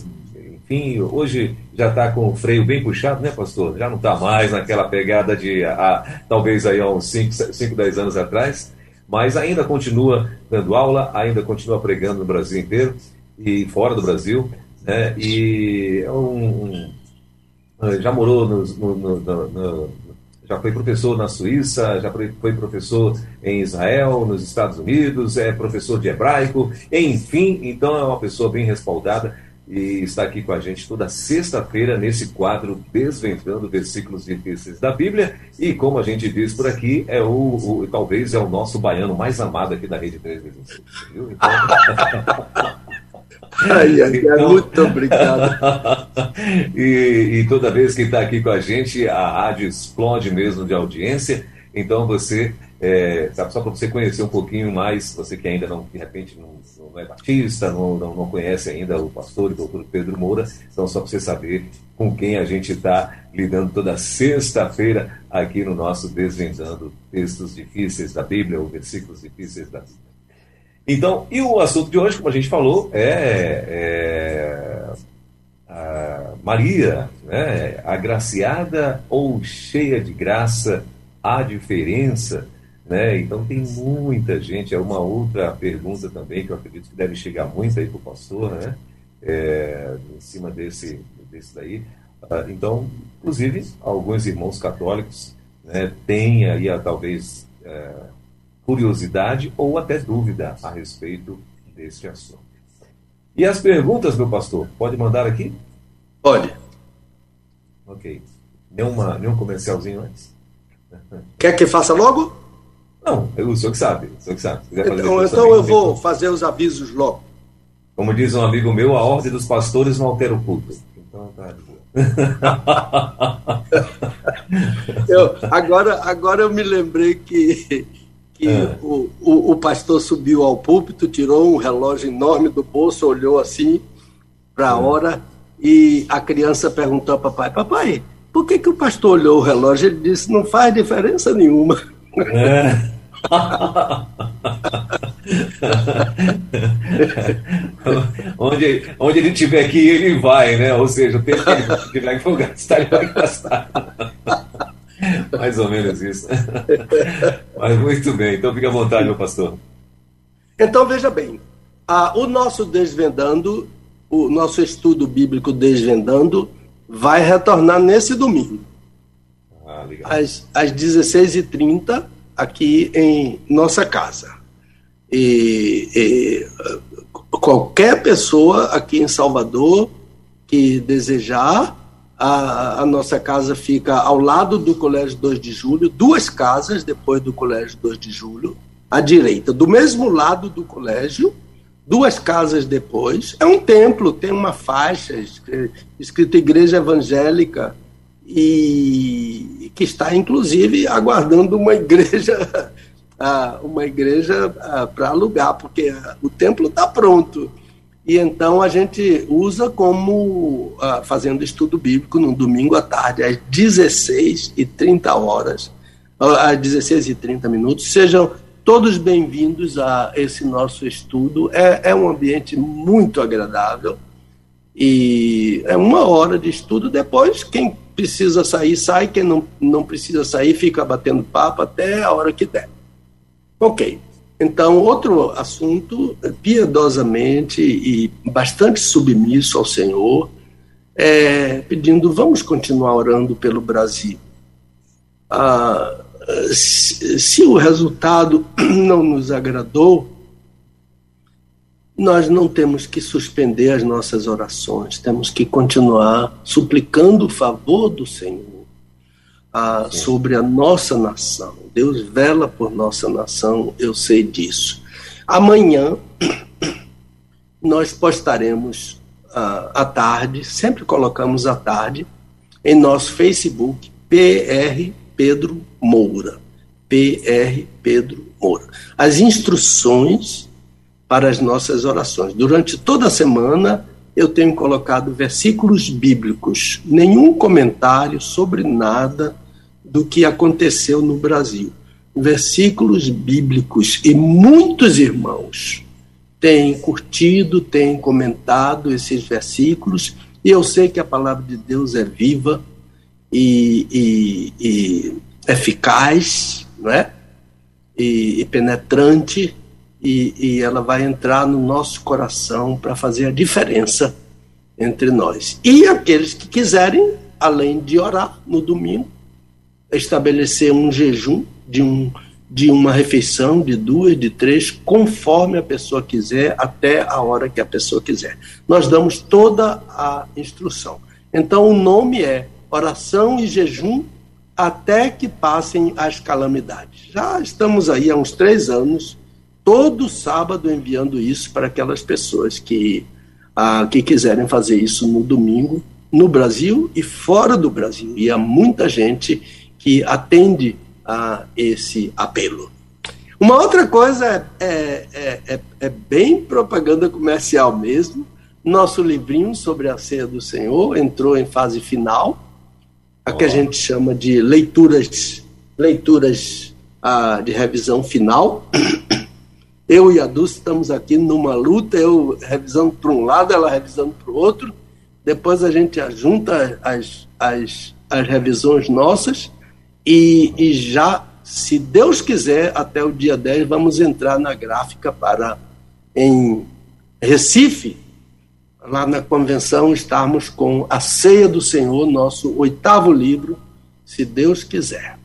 hoje já está com o freio bem puxado, né, pastor? Já não está mais naquela pegada de a, talvez aí há uns 5, 10 anos atrás, mas ainda continua dando aula, ainda continua pregando no Brasil inteiro e fora do Brasil, né? E é um, um, já morou no, no, no, já foi professor na Suíça, já foi professor em Israel, nos Estados Unidos, é professor de hebraico, enfim, então é uma pessoa bem respaldada e está aqui com a gente toda sexta-feira nesse quadro Desvendando Versículos Difíceis da Bíblia. E como a gente diz por aqui, é o, o talvez é o nosso baiano mais amado aqui da Rede 316. Viu? Então... Ai, ai, então... Muito obrigado. e, e toda vez que está aqui com a gente, a rádio explode mesmo de audiência. Então você, é, só para você conhecer um pouquinho mais, você que ainda não, de repente, não, não é batista, não, não, não, conhece ainda o pastor e doutor Pedro Moura, então só para você saber com quem a gente está lidando toda sexta-feira aqui no nosso Desvendando Textos Difíceis da Bíblia, ou Versículos Difíceis da Bíblia. Então, e o assunto de hoje, como a gente falou, é, é Maria, né, agraciada ou cheia de graça, a diferença, né? Então tem muita gente, é uma outra pergunta também que eu acredito que deve chegar muito aí para o pastor, né? É, em cima desse, desse daí. Ah, então, inclusive, alguns irmãos católicos né, têm aí talvez é, curiosidade ou até dúvida a respeito desse assunto. E as perguntas, meu pastor, pode mandar aqui? Pode. Ok. Nenhuma, nenhum comercialzinho antes? Quer que faça logo? Não, o senhor que sabe. O senhor que sabe. Então, então eu vou fazer os avisos logo. Como diz um amigo meu, a ordem dos pastores não altera o culto. Então tá de boa. eu, agora, agora eu me lembrei que que é. o, o, o, pastor subiu ao púlpito, tirou um relógio enorme do bolso, olhou assim para a é. hora e a criança perguntou ao papai: Papai, por que, que o pastor olhou o relógio? Ele disse: Não faz diferença nenhuma. É. onde, onde ele tiver aqui, ele vai, né? Ou seja, o tempo que ele tiver que gastar, ele vai gastar. Mais ou menos isso. Mas muito bem, então fique à vontade, meu pastor. Então veja bem, a, o nosso Desvendando, o nosso estudo bíblico Desvendando, vai retornar nesse domingo. Ah, às, às 16h30, aqui em nossa casa. E, e, qualquer pessoa aqui em Salvador que desejar a, a, nossa casa fica ao lado do Colégio 2 de Julho, duas casas depois do Colégio 2 de Julho, à direita, do mesmo lado do colégio, duas casas depois. É um templo, tem uma faixa escrita Igreja Evangélica e que está inclusive aguardando uma igreja uma igreja para alugar, porque o templo está pronto. E então a gente usa como fazendo estudo bíblico no domingo à tarde, às 16 e 30 horas, às 16 e 30 minutos. Sejam todos bem-vindos a esse nosso estudo. É, é um ambiente muito agradável e é uma hora de estudo. Depois, quem precisa sair, sai. Quem não, não precisa sair, fica batendo papo até a hora que der. Ok. Então, outro assunto, piedosamente e bastante submisso ao Senhor, é, pedindo, vamos continuar orando pelo Brasil. Ah, se, se o resultado não nos agradou, nós não temos que suspender as nossas orações, temos que continuar suplicando o favor do Senhor ah, sobre a nossa nação. Deus vela por nossa nação, eu sei disso. Amanhã nós postaremos ah, à tarde, sempre colocamos à tarde, em nosso Facebook, PR Pedro Moura. PR Pedro Moura. As instruções para as nossas orações. Durante toda a semana eu tenho colocado versículos bíblicos, nenhum comentário sobre nada do que aconteceu no Brasil. Versículos bíblicos e muitos irmãos têm curtido, têm comentado esses versículos, e eu sei que a palavra de Deus é viva e, e, e eficaz, não é? E, e penetrante, e, e ela vai entrar no nosso coração para fazer a diferença entre nós. E aqueles que quiserem, além de orar no domingo, estabelecer um jejum de, um, de uma refeição, de duas, de três, conforme a pessoa quiser, até a hora que a pessoa quiser. Nós damos toda a instrução. Então, o nome é Oração e Jejum até que passem as calamidades. Já estamos aí há uns três anos, todo sábado enviando isso para aquelas pessoas que, ah, que quiserem fazer isso no domingo, no Brasil e fora do Brasil. E há muita gente que atende a esse apelo. Uma outra coisa é, é, é, é, bem propaganda comercial mesmo. Nosso livrinho sobre a ceia do Senhor entrou em fase final, a que a gente chama de leituras, leituras ah, de revisão final. Eu e a Dulce estamos aqui numa luta, eu revisando para um lado, ela revisando para o outro. Depois a gente junta as, as, as revisões nossas e, e já, se Deus quiser, até o dia 10, vamos entrar na gráfica para, em Recife, lá na convenção, estarmos com a Ceia do Senhor, nosso oitavo livro, se Deus quiser.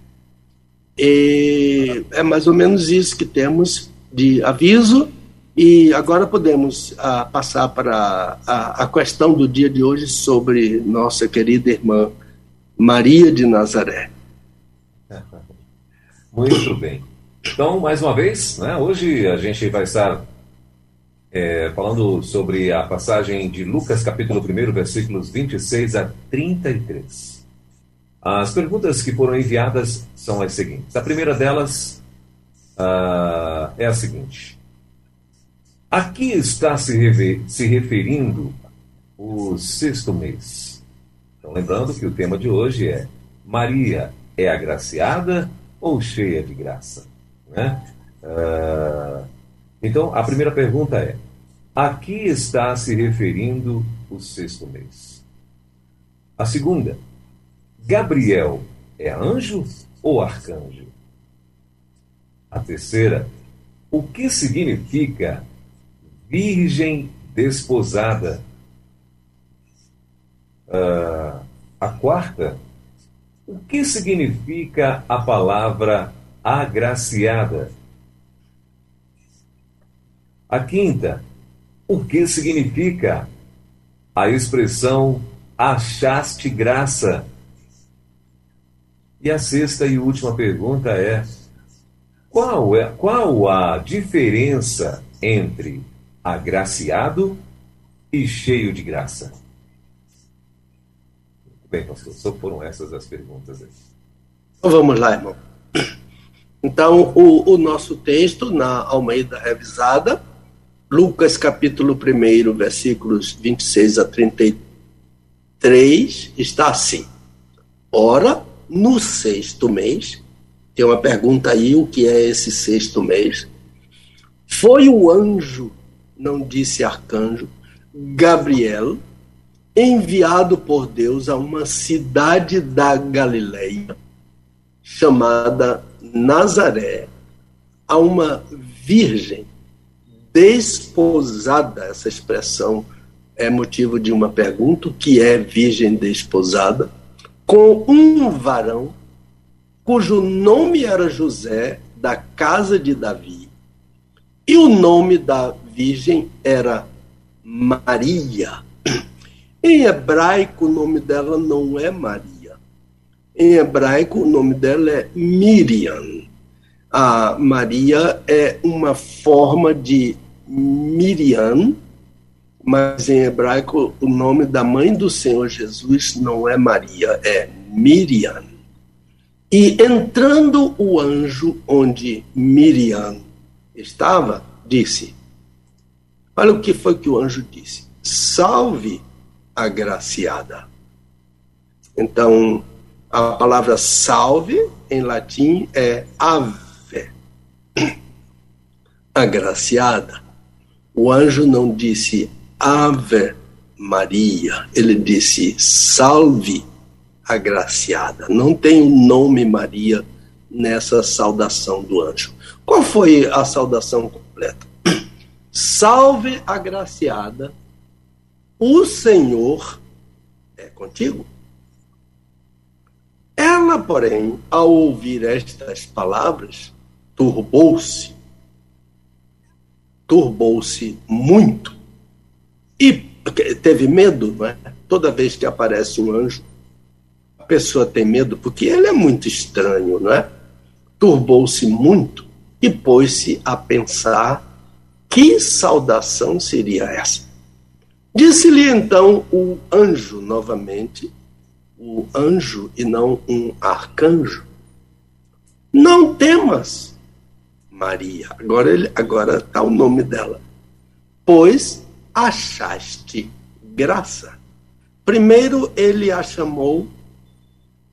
E é mais ou menos isso que temos de aviso. E agora podemos ah, passar para a, a questão do dia de hoje sobre nossa querida irmã Maria de Nazaré. Muito bem. Então, mais uma vez, né, hoje a gente vai estar é, falando sobre a passagem de Lucas, capítulo 1, versículos 26 a 33. As perguntas que foram enviadas são as seguintes. A primeira delas uh, é a seguinte: A que está se, rever, se referindo o sexto mês? Então, lembrando que o tema de hoje é Maria é agraciada ou cheia de graça? Né? Uh, então, a primeira pergunta é: a que está se referindo o sexto mês? A segunda, Gabriel é anjo ou arcanjo? A terceira, o que significa virgem desposada? Uh, a quarta, o que significa a palavra agraciada? A quinta, o que significa a expressão achaste graça? E a sexta e última pergunta é: qual, é, qual a diferença entre agraciado e cheio de graça? Bem, pastor, só foram essas as perguntas. Então vamos lá, irmão. Então, o, o nosso texto na Almeida Revisada, Lucas capítulo 1, versículos 26 a 33, está assim. Ora, no sexto mês, tem uma pergunta aí, o que é esse sexto mês? Foi o anjo, não disse arcanjo, Gabriel, enviado por Deus a uma cidade da Galileia chamada Nazaré, a uma virgem desposada. Essa expressão é motivo de uma pergunta: o que é virgem desposada? Com um varão cujo nome era José, da casa de Davi, e o nome da virgem era Maria. Em hebraico, o nome dela não é Maria. Em hebraico, o nome dela é Miriam. A Maria é uma forma de Miriam, mas em hebraico o nome da mãe do Senhor Jesus não é Maria, é Miriam. E entrando o anjo onde Miriam estava, disse: Olha o que foi que o anjo disse: Salve agraciada. Então, a palavra salve em latim é ave, agraciada. O anjo não disse ave Maria, ele disse salve agraciada. Não tem o nome Maria nessa saudação do anjo. Qual foi a saudação completa? Salve agraciada o Senhor é contigo. Ela porém, ao ouvir estas palavras, turbou-se, turbou-se muito e teve medo, não é? Toda vez que aparece um anjo, pessoa tem medo porque ele é muito estranho, não é? Turbou-se muito e pôs-se a pensar que saudação seria essa. Disse-lhe então o anjo novamente, o anjo e não um arcanjo, não temas, Maria. Agora ele, agora está o nome dela. Pois achaste graça. Primeiro ele a chamou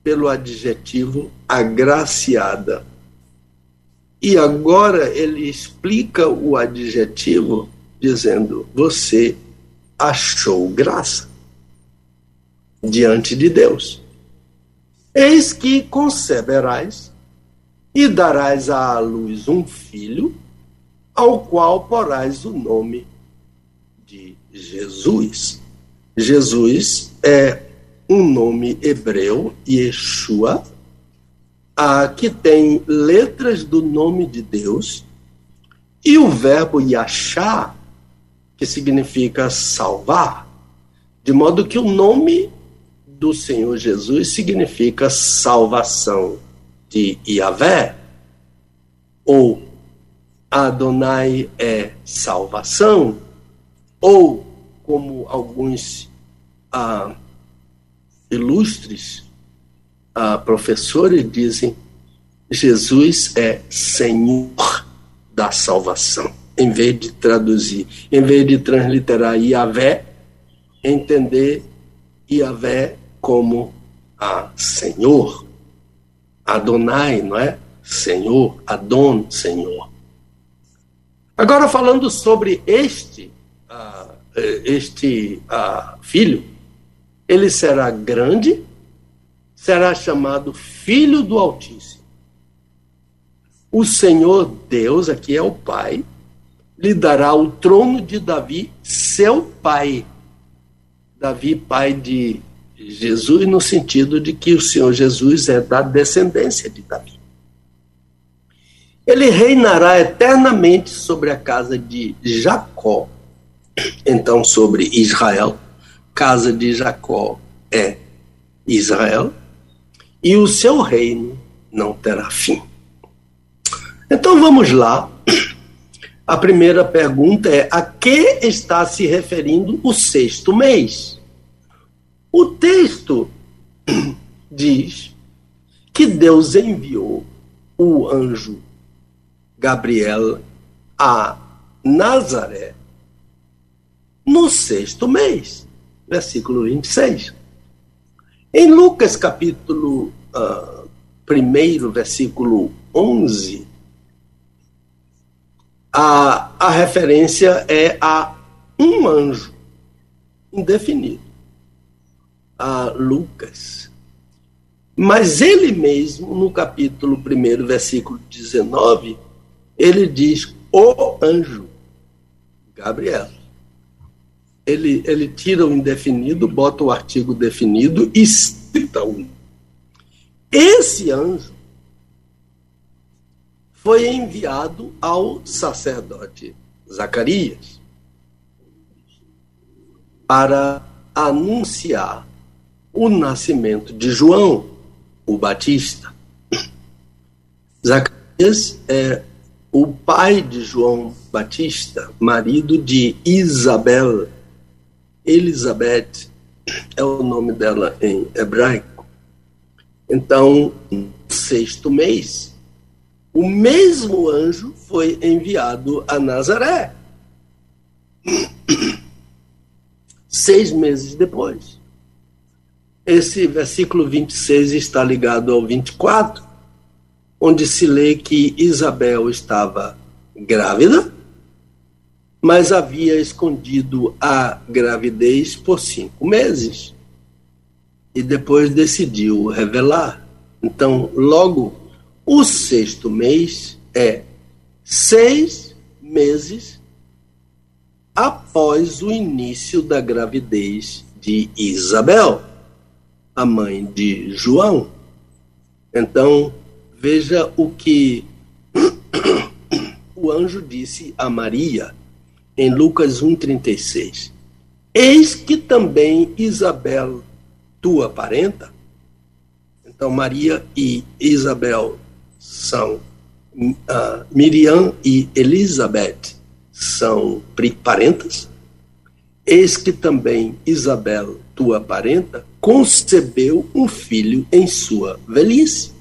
pelo adjetivo agraciada. E agora ele explica o adjetivo dizendo: você achou graça diante de Deus. Eis que conceberás e darás à luz um filho, ao qual porás o nome de Jesus. Jesus é um nome hebreu, Yeshua, a, que tem letras do nome de Deus, e o verbo Yashá, que significa salvar, de modo que o nome do Senhor Jesus significa salvação de Yahvé, ou Adonai é salvação, ou como alguns ah, ilustres ah, professores dizem, Jesus é Senhor da salvação. Em vez de traduzir, em vez de transliterar Yahvé, entender Yahvé como a Senhor. Adonai, não é? Senhor, Adon, Senhor. Agora falando sobre este, uh, este uh, filho, ele será grande, será chamado Filho do Altíssimo. O Senhor Deus, aqui é o Pai, lhe dará o trono de Davi, seu pai. Davi, pai de Jesus no sentido de que o Senhor Jesus é da descendência de Davi. Ele reinará eternamente sobre a casa de Jacó, então sobre Israel. Casa de Jacó é Israel, e o seu reino não terá fim. Então vamos lá. A primeira pergunta é: a que está se referindo o sexto mês? O texto diz que Deus enviou o anjo Gabriel a Nazaré no sexto mês, versículo 26. Em Lucas capítulo uh, 1, versículo 11, a, a referência é a um anjo indefinido a Lucas. Mas ele mesmo, no capítulo 1, versículo 19, ele diz: O anjo, Gabriel. Ele, ele tira o indefinido, bota o artigo definido e cita um. Esse anjo foi enviado ao sacerdote Zacarias para anunciar o nascimento de João, o Batista. Zacarias é o pai de João Batista, marido de Isabel. Elizabeth é o nome dela em hebraico. Então, no sexto mês, o mesmo anjo foi enviado a Nazaré. Seis meses depois. Esse versículo 26 está ligado ao 24, onde se lê que Isabel estava grávida, mas havia escondido a gravidez por cinco meses e depois decidiu revelar. Então, logo, o sexto mês é seis meses após o início da gravidez de Isabel a mãe de João. Então, veja o que o anjo disse a Maria em Lucas 1,36. Eis que também Isabel, tua parenta, então Maria e Isabel são uh, Miriam e Elizabeth são parentas. Eis que também Isabel, tua parenta, concebeu um filho em sua velhice.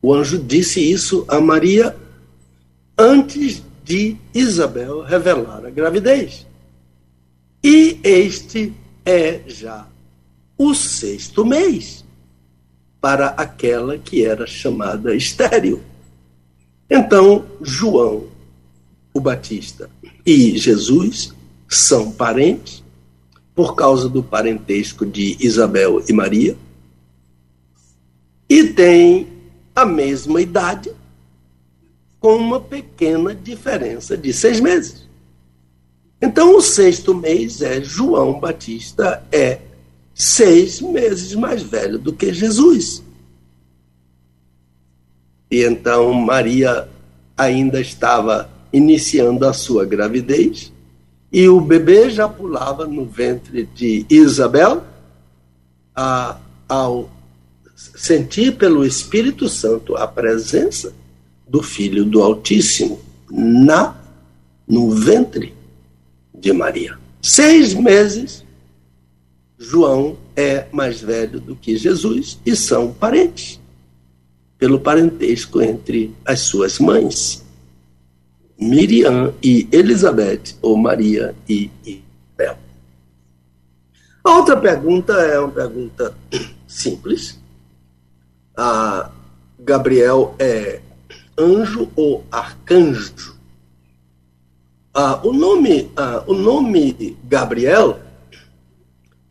O anjo disse isso a Maria antes de Isabel revelar a gravidez. E este é já o sexto mês para aquela que era chamada estéril. Então, João, o Batista, e Jesus são parentes, por causa do parentesco de Isabel e Maria, e têm a mesma idade, com uma pequena diferença de seis meses. Então, o sexto mês é João Batista, é seis meses mais velho do que Jesus. E então Maria ainda estava iniciando a sua gravidez e o bebê já pulava no ventre de Isabel a, ao sentir pelo Espírito Santo a presença do Filho do Altíssimo na no ventre de Maria. Seis meses João é mais velho do que Jesus e são parentes, pelo parentesco entre as suas mães, Miriam e Elizabeth, ou Maria e Isabel. A outra pergunta é uma pergunta simples. A Gabriel é anjo ou arcanjo? Ah, o, nome, ah, o nome Gabriel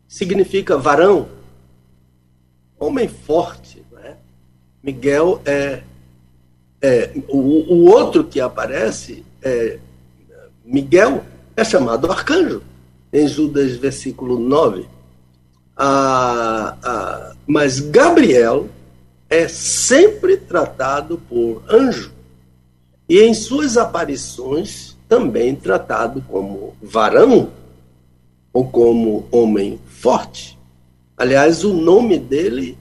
significa varão, homem forte. Né? Miguel é, é o, o, outro que aparece, é, Miguel, é chamado arcanjo, em Judas, versículo 9. Ah, ah, mas Gabriel é sempre tratado por anjo e em suas aparições também tratado como varão ou como homem forte. Aliás, o nome dele,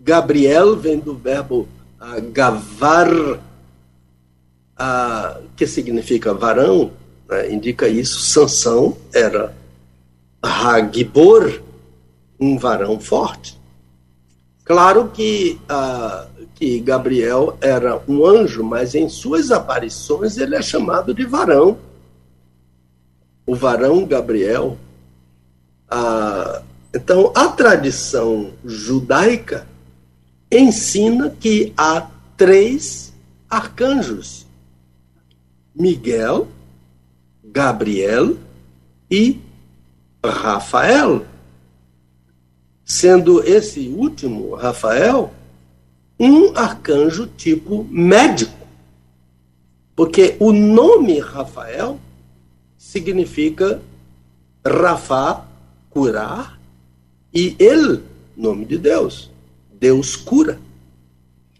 Gabriel, vem do verbo gavar, que significa varão, né, indica isso. Sansão era Hagibor, um varão forte. Claro que, que Gabriel era um anjo, mas em suas aparições ele é chamado de varão. O varão Gabriel a, então, a tradição judaica ensina que há três arcanjos: Miguel, Gabriel e Rafael. Sendo esse último, Rafael, um arcanjo tipo médico. Porque o nome Rafael significa Rafa curar, e ele, nome de Deus, Deus cura.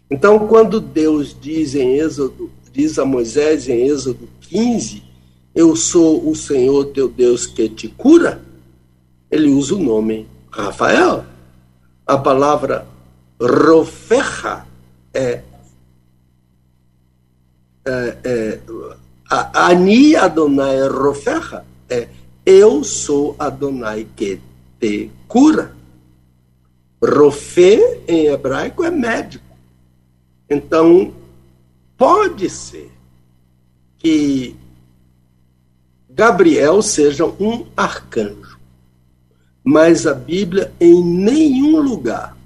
Então, quando Deus diz em Êxodo, diz a Moisés em Êxodo 15, eu sou o Senhor teu Deus que te cura, ele usa o nome Rafael. A palavra Rofecha é, é, é Ani Adonai Rofecha é eu sou Adonai que te cura. Rofê, em hebraico, é médico. Então, pode ser que Gabriel seja um arcanjo, mas a Bíblia em nenhum lugar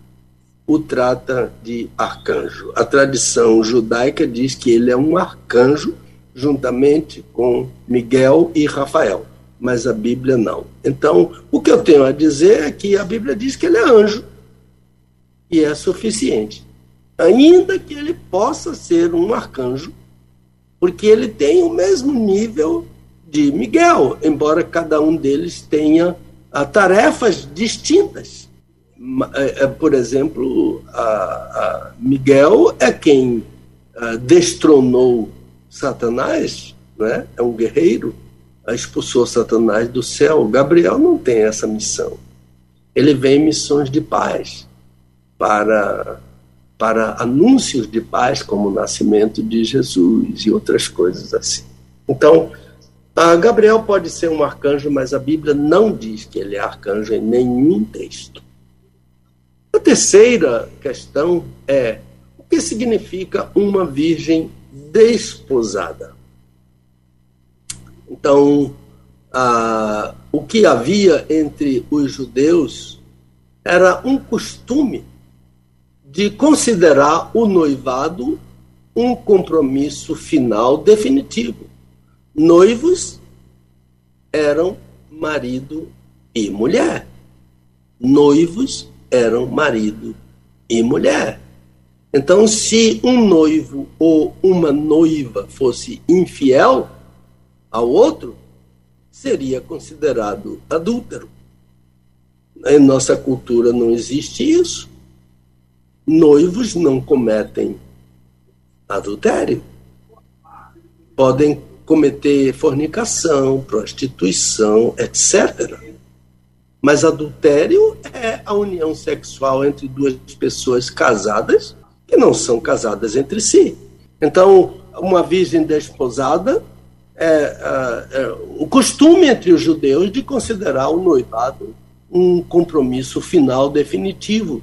o trata de arcanjo. A tradição judaica diz que ele é um arcanjo juntamente com Miguel e Rafael mas a Bíblia não. Então, o que eu tenho a dizer é que a Bíblia diz que ele é anjo e é suficiente. Ainda que ele possa ser um arcanjo, porque ele tem o mesmo nível de Miguel, embora cada um deles tenha ah, tarefas distintas. é, é, por exemplo, a, a Miguel é quem a, destronou Satanás, né? é um guerreiro, expulsou Satanás do céu. Gabriel não tem essa missão. Ele vem em missões de paz para para anúncios de paz, como o nascimento de Jesus e outras coisas assim. Então, Gabriel pode ser um arcanjo, mas a Bíblia não diz que ele é arcanjo em nenhum texto. A terceira questão é o que significa uma virgem desposada? Então, o que havia entre os judeus era um costume de considerar o noivado um compromisso final definitivo. Noivos eram marido e mulher. Noivos eram marido e mulher. Então, se um noivo ou uma noiva fosse infiel ao outro, seria considerado adúltero. Em nossa cultura não existe isso noivos não cometem adultério. Podem cometer fornicação, prostituição, etc. Mas adultério é a união sexual entre duas pessoas casadas que não são casadas entre si. Então, uma virgem desposada é, é, é o costume entre os judeus de considerar o noivado um compromisso final definitivo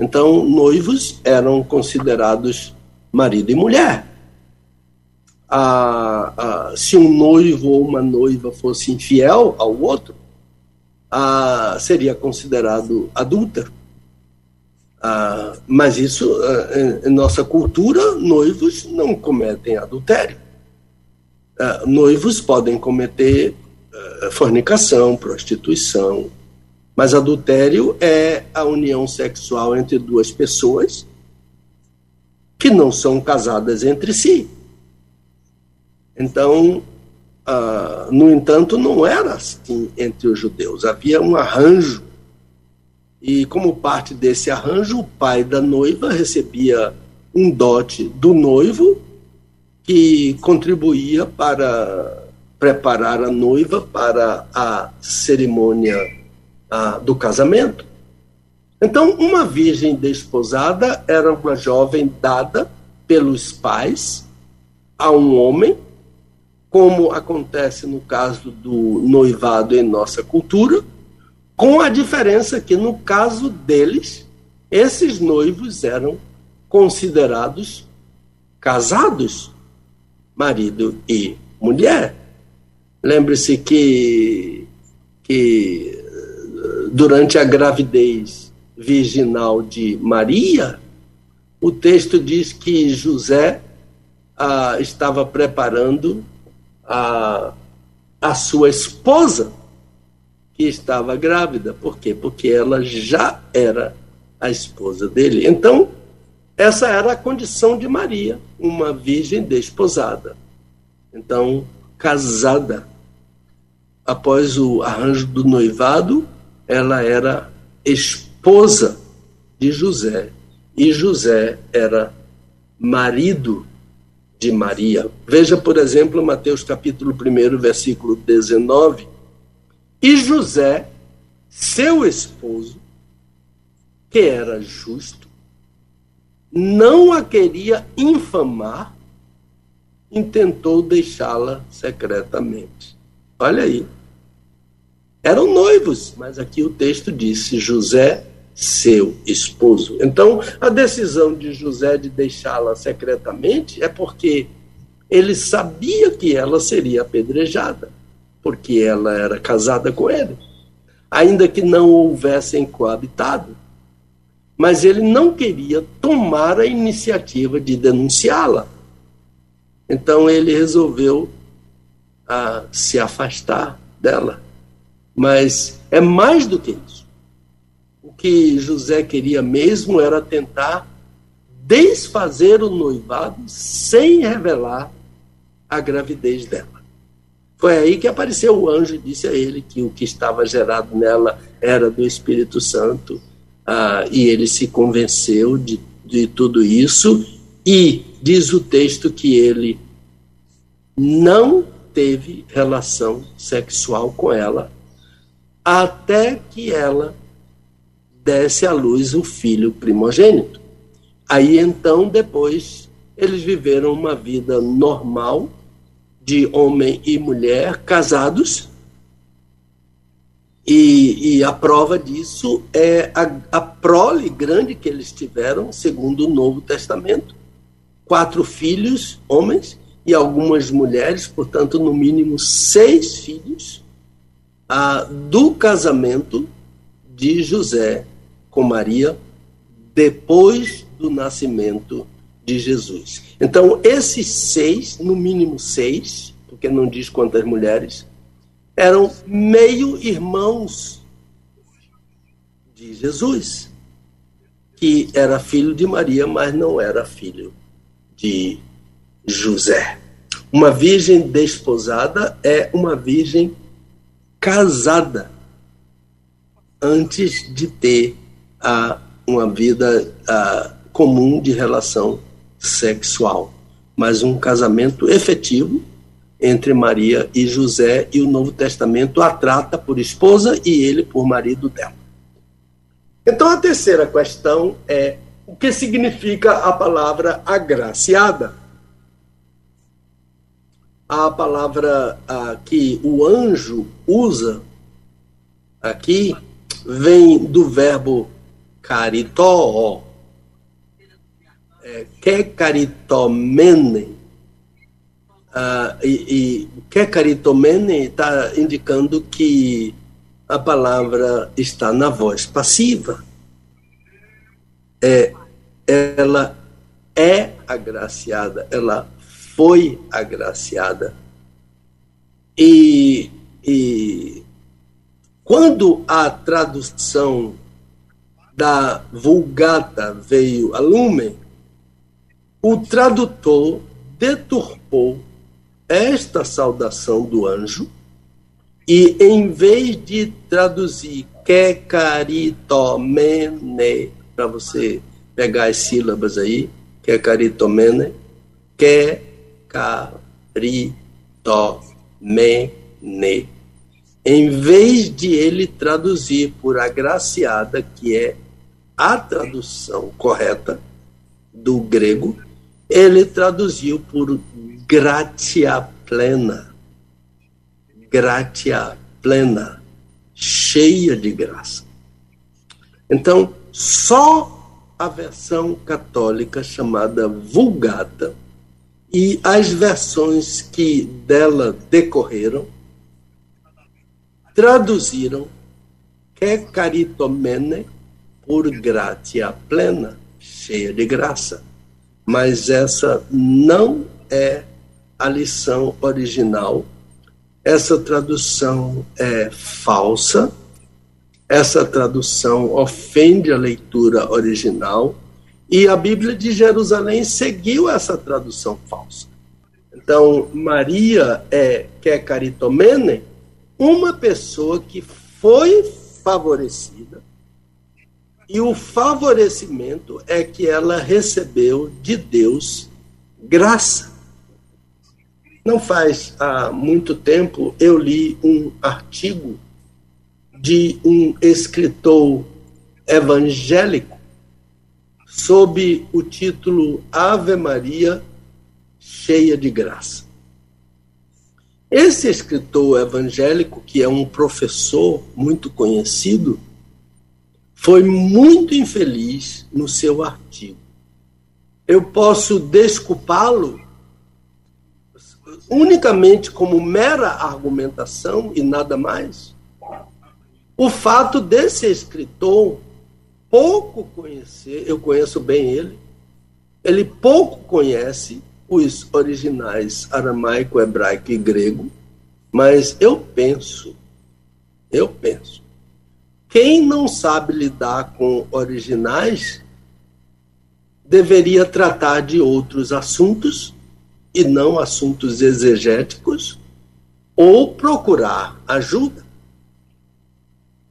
então, noivos eram considerados marido e mulher. Se um noivo ou uma noiva fosse infiel ao outro, seria considerado adúltero. Mas isso, em nossa cultura, noivos não cometem adultério. Noivos podem cometer fornicação, prostituição, mas adultério é a união sexual entre duas pessoas que não são casadas entre si. Então, uh, no entanto, não era assim entre os judeus. Havia um arranjo. E, como parte desse arranjo, o pai da noiva recebia um dote do noivo que contribuía para preparar a noiva para a cerimônia ah, do casamento. Então, uma virgem desposada era uma jovem dada pelos pais a um homem, como acontece no caso do noivado em nossa cultura, com a diferença que, no caso deles, esses noivos eram considerados casados, marido e mulher. Lembre-se que, que durante a gravidez virginal de Maria, o texto diz que José ah, estava preparando a, a sua esposa, que estava grávida. Por quê? Porque ela já era a esposa dele. Então, essa era a condição de Maria, uma virgem desposada. Então, casada. Após o arranjo do noivado, ela era esposa de José e José era marido de Maria. Veja, por exemplo, Mateus capítulo 1, versículo 19. E José, seu esposo, que era justo, não a queria infamar, intentou deixá-la secretamente. Olha aí. Eram noivos, mas aqui o texto disse José, seu esposo. Então, a decisão de José de deixá-la secretamente é porque ele sabia que ela seria apedrejada, porque ela era casada com ele, ainda que não houvessem coabitado. Mas ele não queria tomar a iniciativa de denunciá-la. Então ele resolveu ah, se afastar dela. Mas é mais do que isso. Que José queria mesmo era tentar desfazer o noivado sem revelar a gravidez dela. Foi aí que apareceu o anjo e disse a ele que o que estava gerado nela era do Espírito Santo ah, e ele se convenceu de, de tudo isso, e diz o texto que ele não teve relação sexual com ela até que ela desse à luz o filho primogênito. Aí então, depois, eles viveram uma vida normal de homem e mulher casados. E, e a prova disso é a, a prole grande que eles tiveram, segundo o Novo Testamento. Quatro filhos, homens, e algumas mulheres, portanto, no mínimo seis filhos, ah, do casamento de José com Maria, depois do nascimento de Jesus. Então, esses seis, no mínimo seis, porque não diz quantas mulheres, eram meio irmãos de Jesus, que era filho de Maria, mas não era filho de José. Uma virgem desposada é uma virgem casada antes de ter a, uma vida a, comum de relação sexual, mas um casamento efetivo entre Maria e José, e o Novo Testamento a trata por esposa e ele por marido dela. Então a terceira questão é o que significa a palavra agraciada? A palavra que o anjo usa aqui vem do verbo caritó, é, que caritomene, ah, e, e que caritomene está indicando que a palavra está na voz passiva. É, ela é agraciada, ela foi agraciada. E, e quando a tradução da Vulgata veio a lume, o tradutor deturpou esta saudação do anjo e, em vez de traduzir que caritomene, para você pegar as sílabas aí, que caritomene, em vez de ele traduzir por agraciada, que é a tradução correta do grego, ele traduziu por gratia plena. Gratia plena, cheia de graça. Então, só a versão católica chamada Vulgata e as versões que dela decorreram traduziram que caritomene por gratia plena, cheia de graça. Mas essa não é a lição original. Essa tradução é falsa. Essa tradução ofende a leitura original. E a Bíblia de Jerusalém seguiu essa tradução falsa. Então, Maria é que caritomene, uma pessoa que foi favorecida e o favorecimento é que ela recebeu de Deus graça. Não faz há muito tempo eu li um artigo de um escritor evangélico sob o título Ave Maria cheia de graça. Esse escritor evangélico, que é um professor muito conhecido, foi muito infeliz no seu artigo. Eu posso desculpá-lo unicamente como mera argumentação e nada mais. O fato desse escritor pouco conhecer, eu conheço bem ele, ele pouco conhece os originais aramaico, hebraico e grego, mas eu penso, eu penso, quem não sabe lidar com originais deveria tratar de outros assuntos e não assuntos exegéticos ou procurar ajuda.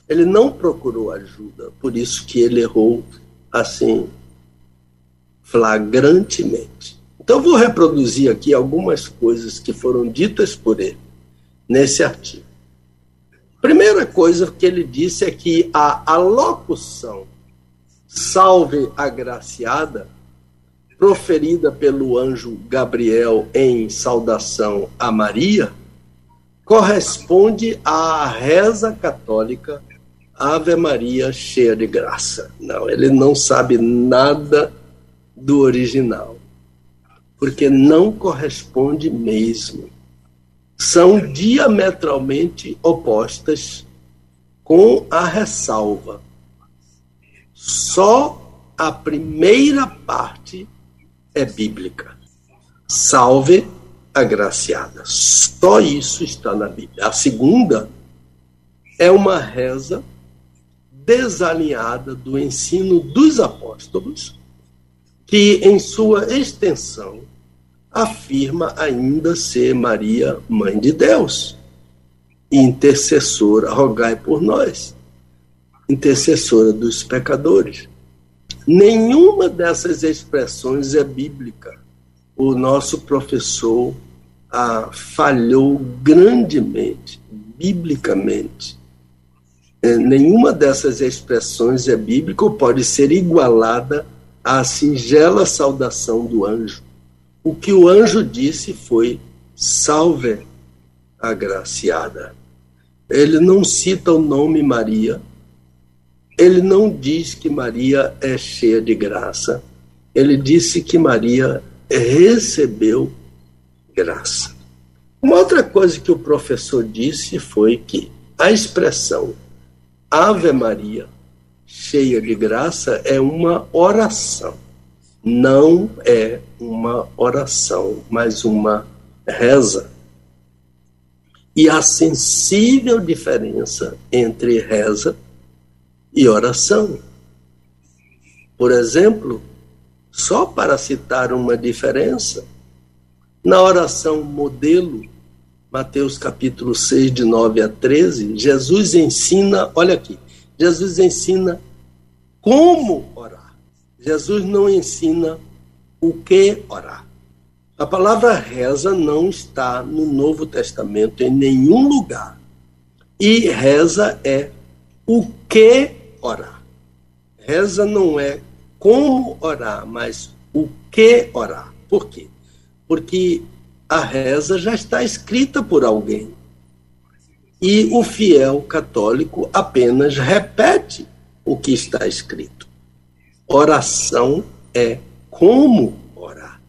Ele não procurou ajuda, por isso que ele errou assim flagrantemente. Então vou reproduzir aqui algumas coisas que foram ditas por ele nesse artigo. Primeira coisa que ele disse é que a alocução salve agraciada proferida pelo anjo Gabriel em saudação a Maria corresponde à reza católica Ave Maria cheia de graça. Não, ele não sabe nada do original, porque não corresponde mesmo. São diametralmente opostas, com a ressalva. Só a primeira parte é bíblica. Salve agraciada. Só isso está na Bíblia. A segunda é uma reza desalinhada do ensino dos apóstolos, que em sua extensão afirma ainda ser Maria, mãe de Deus, intercessora, rogai por nós, intercessora dos pecadores. Nenhuma dessas expressões é bíblica. O nosso professor ah, falhou grandemente, biblicamente. É, nenhuma dessas expressões é bíblica ou pode ser igualada à singela saudação do anjo. O que o anjo disse foi: salve, agraciada. Ele não cita o nome Maria, ele não diz que Maria é cheia de graça, ele disse que Maria recebeu graça. Uma outra coisa que o professor disse foi que a expressão Ave Maria, cheia de graça, é uma oração. Não é uma oração, mas uma reza. E a sensível diferença entre reza e oração. Por exemplo, só para citar uma diferença, na oração modelo, Mateus capítulo 6, de 9 a 13, Jesus ensina, olha aqui, Jesus ensina como orar. Jesus não ensina o que orar. A palavra reza não está no Novo Testamento em nenhum lugar. E reza é o que orar. Reza não é como orar, mas o que orar. Por quê? Porque a reza já está escrita por alguém. E o fiel católico apenas repete o que está escrito. Oração é como orar.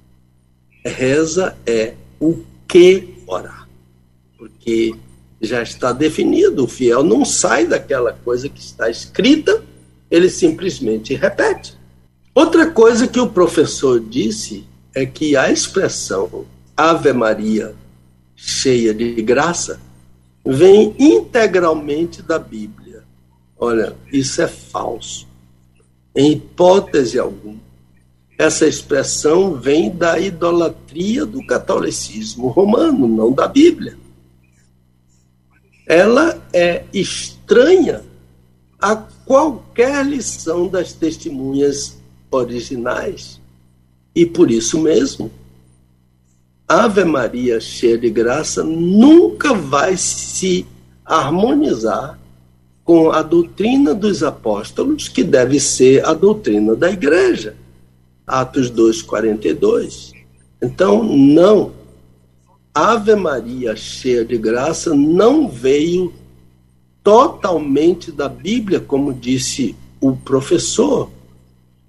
Reza é o que orar. Porque já está definido. O fiel não sai daquela coisa que está escrita, ele simplesmente repete. Outra coisa que o professor disse é que a expressão Ave Maria, cheia de graça, vem integralmente da Bíblia. Olha, isso é falso. Em hipótese alguma. Essa expressão vem da idolatria do catolicismo romano, não da Bíblia ela é estranha a qualquer lição das testemunhas originais. E por isso mesmo, Ave Maria cheia de graça nunca vai se harmonizar com a doutrina dos apóstolos, que deve ser a doutrina da igreja. Atos 2:42. Então, não Ave Maria cheia de graça não veio totalmente da Bíblia, como disse o professor.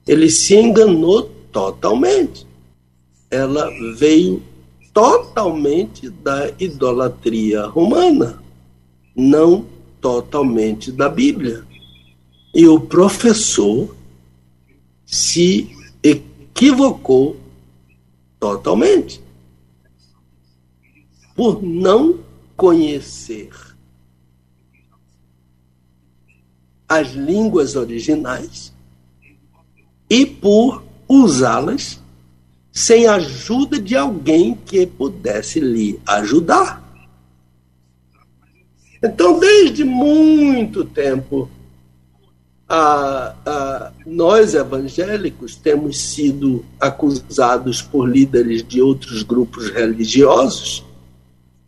Ele se enganou totalmente. Ela veio totalmente da idolatria romana, não totalmente da Bíblia. E o professor se equivocou totalmente por não conhecer as línguas originais e por usá-las sem a ajuda de alguém que pudesse lhe ajudar. Então, desde muito tempo, a, a, nós evangélicos temos sido acusados por líderes de outros grupos religiosos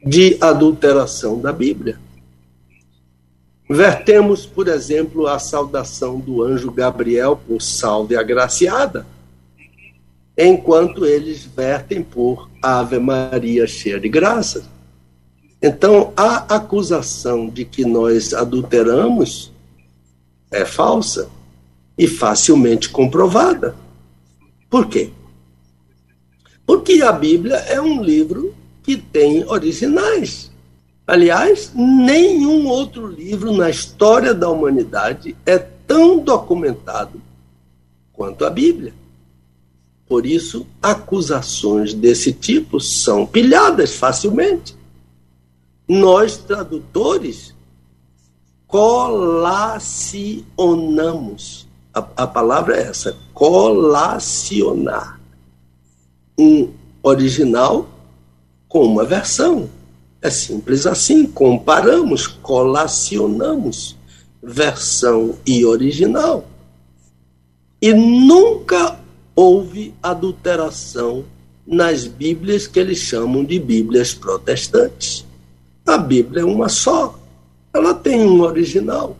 de adulteração da Bíblia. Vertemos, por exemplo, a saudação do anjo Gabriel por salve agraciada, enquanto eles vertem por Ave Maria cheia de graça. Então, a acusação de que nós adulteramos é falsa e facilmente comprovada. Por quê? Porque a Bíblia é um livro que tem originais. Aliás, nenhum outro livro na história da humanidade é tão documentado quanto a Bíblia. Por isso, acusações desse tipo são pilhadas facilmente. Nós, tradutores, colacionamos. A, a palavra é essa, colacionar. Um original com uma versão. É simples assim, comparamos, colacionamos versão e original. E nunca houve adulteração nas Bíblias que eles chamam de Bíblias protestantes. A Bíblia é uma só ela tem um original.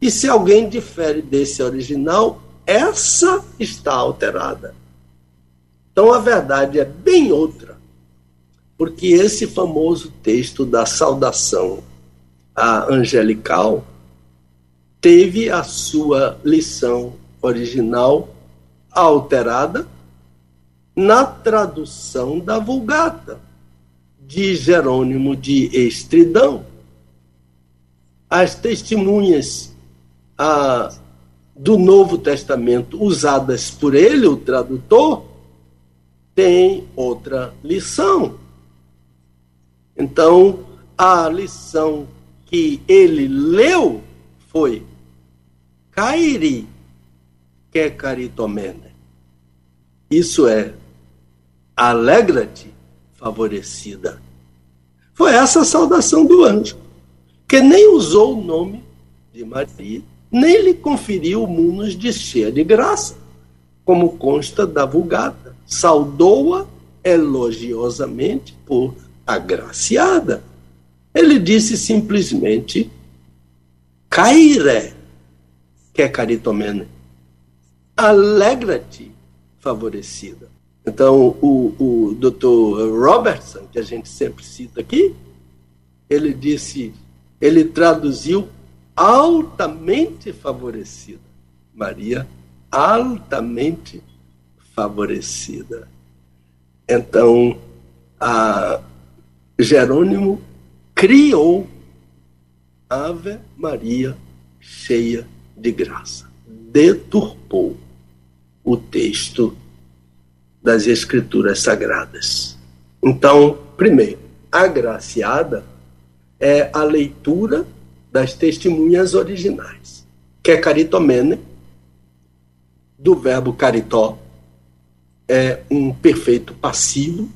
E se alguém difere desse original, essa está alterada. Então a verdade é bem outra. Porque esse famoso texto da saudação a angelical teve a sua lição original alterada na tradução da Vulgata de Jerônimo de Estridão as testemunhas ah, do Novo Testamento usadas por ele, o tradutor, têm outra lição. Então, a lição que ele leu foi Kairi que caritomene. Isso é, alegra-te, favorecida. Foi essa a saudação do anjo que nem usou o nome de Maria, nem lhe conferiu munus de cheia de graça, como consta da Vulgata. Saudou-a elogiosamente por agraciada. Ele disse simplesmente, caire, que é caritomene, alegra-te, favorecida. Então, o, o Dr. Robertson, que a gente sempre cita aqui, ele disse ele traduziu altamente favorecida. Maria, altamente favorecida. Então, Jerônimo criou Ave Maria cheia de graça. Deturpou o texto das Escrituras Sagradas. Então, primeiro, agraciada é a leitura das testemunhas originais, que é caritomene, do verbo caritó, é um perfeito passivo.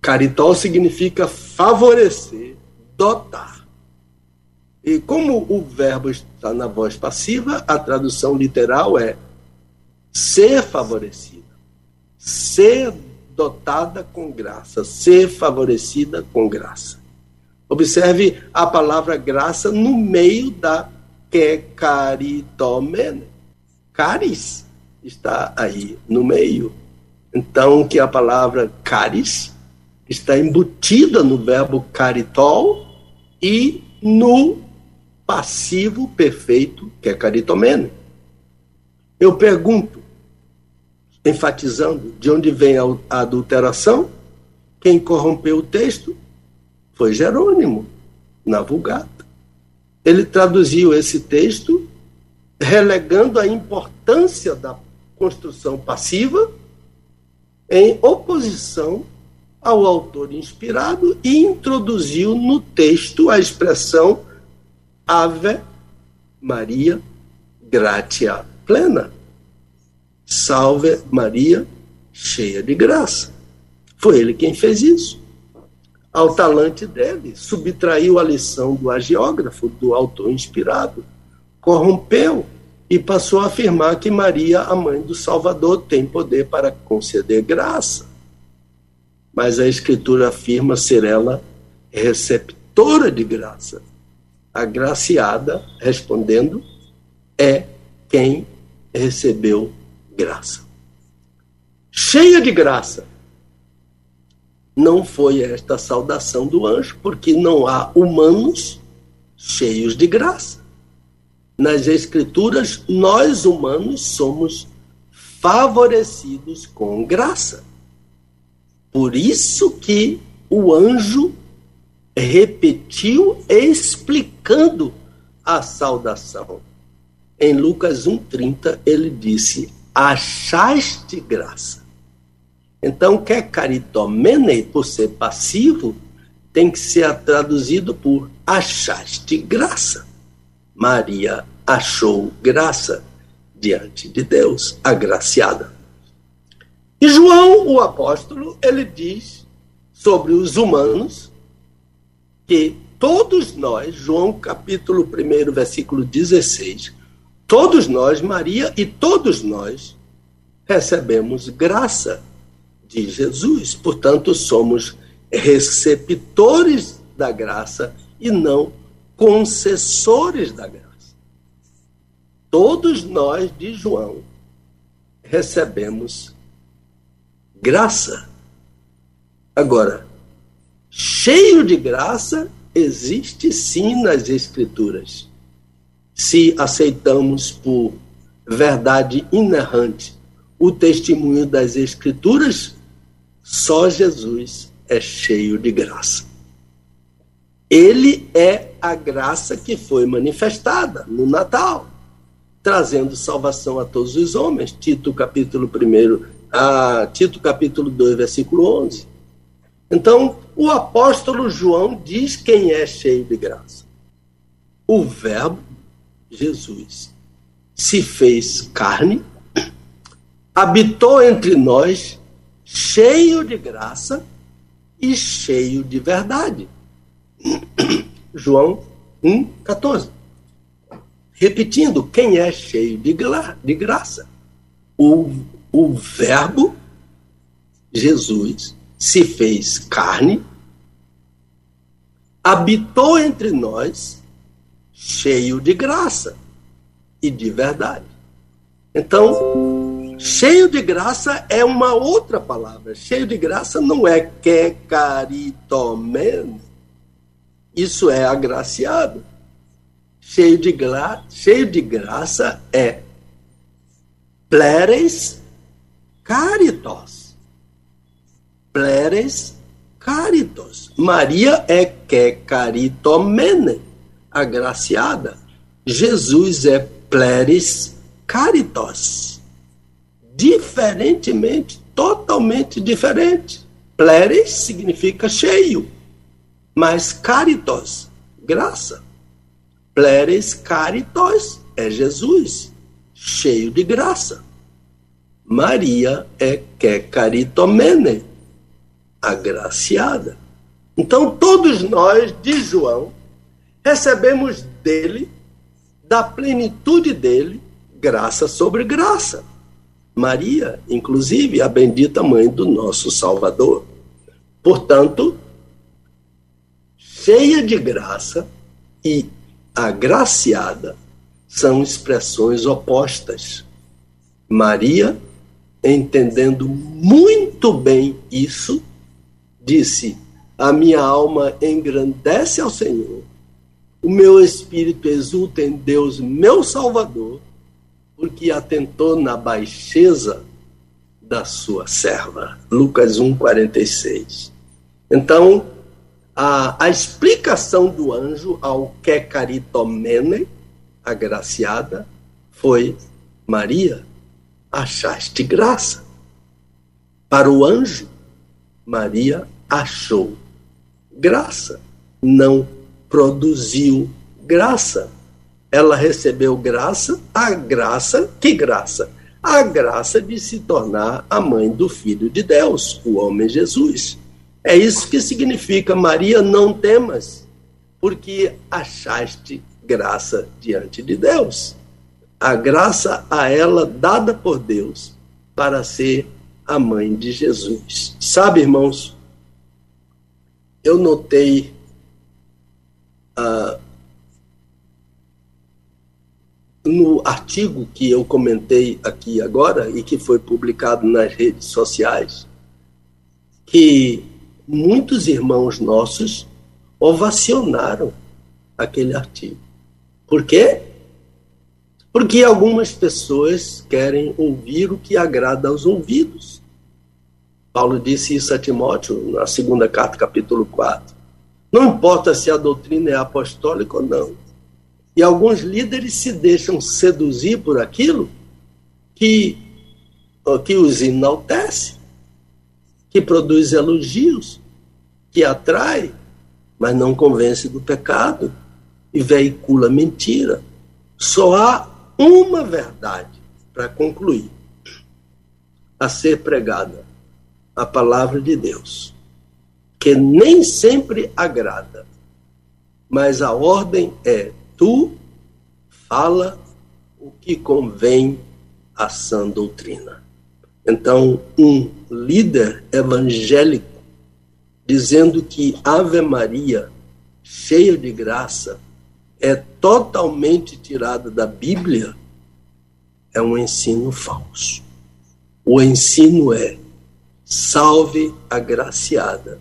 Caritó significa favorecer, dotar. E como o verbo está na voz passiva, a tradução literal é ser favorecida, ser dotada com graça, ser favorecida com graça. Observe a palavra graça no meio da que. Caris está aí no meio. Então, que a palavra caris está embutida no verbo caritol e no passivo perfeito, que é caritomene. Eu pergunto, enfatizando de onde vem a adulteração. Quem corrompeu o texto foi Jerônimo, na Vulgata. Ele traduziu esse texto relegando a importância da construção passiva em oposição ao autor inspirado e introduziu no texto a expressão Ave Maria Gratia Plena. Salve Maria, cheia de graça. Foi ele quem fez isso. ao talante dele, subtraiu a lição do agiógrafo, do autor inspirado, corrompeu e passou a afirmar que Maria, a mãe do Salvador, tem poder para conceder graça. Mas a Escritura afirma ser ela receptora de graça. Agraciada, respondendo, é quem recebeu graça. Cheia de graça. Não foi esta saudação do anjo, porque não há humanos cheios de graça. Nas Escrituras, nós humanos somos favorecidos com graça. Por isso que o anjo repetiu explicando a saudação. Em Lucas 1,30, ele disse: Achaste graça. Então, quer caritomene, por ser passivo, tem que ser traduzido por achaste graça. Maria achou graça diante de Deus, agraciada. E João, o apóstolo, ele diz sobre os humanos que todos nós, João capítulo 1, versículo 16, todos nós, Maria e todos nós, recebemos graça de Jesus. Portanto, somos receptores da graça e não concessores da graça. Todos nós de João recebemos graça. Agora, cheio de graça existe sim nas Escrituras. Se aceitamos por verdade inerrante o testemunho das Escrituras, só Jesus é cheio de graça. Ele é a graça que foi manifestada no Natal, trazendo salvação a todos os homens. Tito capítulo 1, a Tito capítulo 2, versículo 11. Então, o apóstolo João diz quem é cheio de graça. O Verbo, Jesus, se fez carne, habitou entre nós, cheio de graça e cheio de verdade. João 1, 14. Repetindo, quem é cheio de, gra de graça? O, o Verbo, Jesus, se fez carne, habitou entre nós, cheio de graça e de verdade. Então, cheio de graça é uma outra palavra. Cheio de graça não é que caritomen, isso é agraciado. Cheio de, gra cheio de graça é pleres caritos. Pleres caritos. Maria é que caritomene, agraciada. Jesus é pleres caritos. Diferentemente, totalmente diferente. Pleres significa cheio mas caritos, graça. Pleres caritos é Jesus, cheio de graça. Maria é que caritomene, agraciada. Então, todos nós, de João, recebemos dele, da plenitude dele, graça sobre graça. Maria, inclusive, a bendita mãe do nosso Salvador. Portanto, cheia de graça e agraciada são expressões opostas. Maria, entendendo muito bem isso, disse: A minha alma engrandece ao Senhor, o meu espírito exulta em Deus, meu Salvador, porque atentou na baixeza da sua serva. Lucas 1,46. Então, a, a explicação do anjo ao que caritomene, agraciada, foi: Maria, achaste graça. Para o anjo, Maria achou graça, não produziu graça. Ela recebeu graça, a graça, que graça? A graça de se tornar a mãe do Filho de Deus, o homem Jesus. É isso que significa, Maria, não temas, porque achaste graça diante de Deus. A graça a ela dada por Deus para ser a mãe de Jesus. Sabe, irmãos, eu notei ah, no artigo que eu comentei aqui agora e que foi publicado nas redes sociais, que muitos irmãos nossos ovacionaram aquele artigo. Por quê? Porque algumas pessoas querem ouvir o que agrada aos ouvidos. Paulo disse isso a Timóteo na segunda carta, capítulo 4. Não importa se a doutrina é apostólica ou não. E alguns líderes se deixam seduzir por aquilo que, que os enaltece, que produz elogios, que atrai, mas não convence do pecado e veicula mentira. Só há uma verdade para concluir a ser pregada a palavra de Deus, que nem sempre agrada, mas a ordem é: tu fala o que convém à sã doutrina. Então, um líder evangélico dizendo que Ave Maria, cheia de graça, é totalmente tirada da Bíblia, é um ensino falso. O ensino é salve a graciada.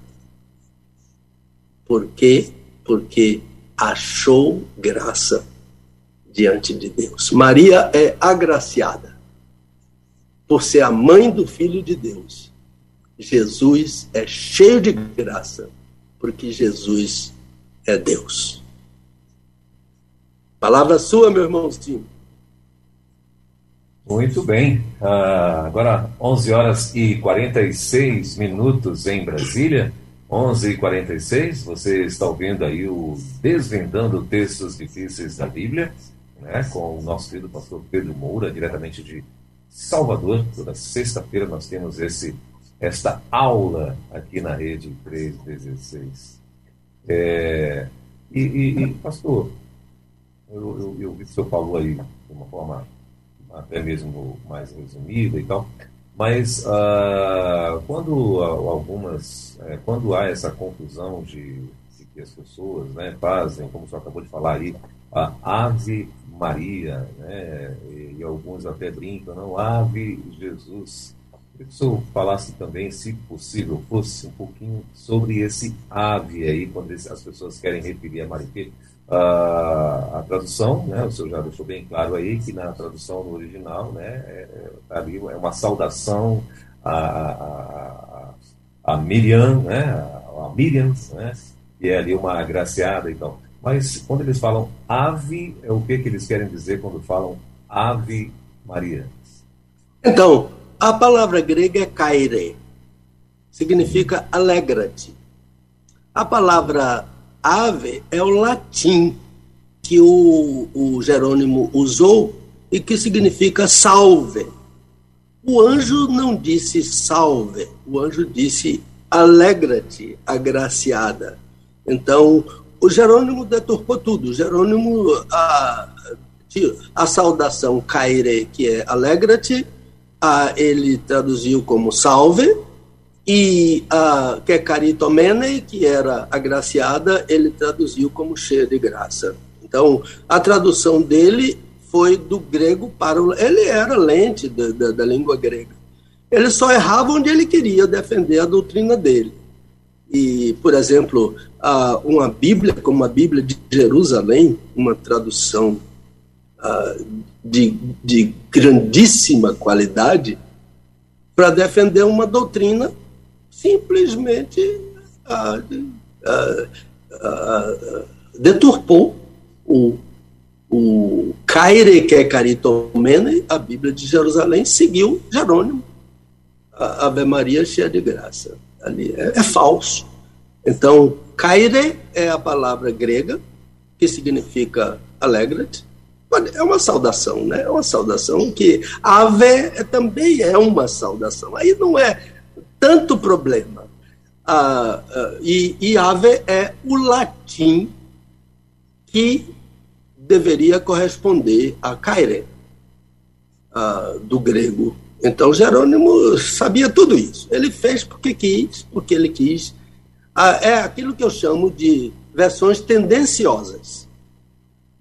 Por quê? Porque achou graça diante de Deus. Maria é agraciada por ser a mãe do Filho de Deus. Jesus é cheio de graça, porque Jesus é Deus. Palavra sua, meu irmãozinho. Muito bem. Uh, agora, 11 horas e 46 minutos em Brasília. 11 e 46 você está ouvindo aí o Desvendando Textos Difíceis da Bíblia, né, com o nosso querido pastor Pedro Moura, diretamente de Salvador. Toda sexta-feira nós temos esse, esta aula aqui na rede 316. É, e, e, e, pastor, eu, eu, eu vi que o senhor falou aí de uma forma até mesmo mais resumida e tal, mas uh, quando algumas, é, quando há essa confusão de, de, que as pessoas né, fazem, como senhor acabou de falar aí, a Ave Maria, né, e, e alguns até brincam, não, Ave Jesus. Queria que o senhor falasse também, se possível, fosse um pouquinho sobre esse ave aí, quando as pessoas querem referir a Maria a, a tradução, né, o senhor já deixou bem claro aí que na tradução no original, né, é, é ali é uma saudação a, a, a, Miriam, né, a, Miriam, né, que é ali uma agraciada e tal. Mas quando eles falam ave, é o que, que eles querem dizer quando falam ave Maria? Então, a palavra grega é kaire, significa alegra-te. A palavra ave é o latim que o, o Jerônimo usou e que significa salve. O anjo não disse salve, o anjo disse alegra-te, agraciada. Então, o Jerônimo deturpou tudo. O Jerônimo, a, a saudação caire, que é alegra-te, ele traduziu como salve, e a que é caritomene, que era agraciada, ele traduziu como cheia de graça. Então, a tradução dele foi do grego para o. Ele era lente da, da, da língua grega. Ele só errava onde ele queria defender a doutrina dele. E, por exemplo, a, uma Bíblia, como a Bíblia de Jerusalém, uma tradução a, de, de grandíssima qualidade, para defender uma doutrina simplesmente ah, ah, ah, deturpou o, o Caire, que é Caritomene, a Bíblia de Jerusalém, seguiu Jerônimo. A Ave Maria cheia de graça. Ali é, é falso. Então, Caire é a palavra grega que significa alegra-te. É uma saudação, né? É uma saudação que ave também é uma saudação. Aí não é tanto problema. ah, ah, e, e ave é o latim que deveria corresponder a caire, ah, do grego. Então Jerônimo sabia tudo isso. Ele fez porque quis, porque ele quis. Ah, é aquilo que eu chamo de versões tendenciosas.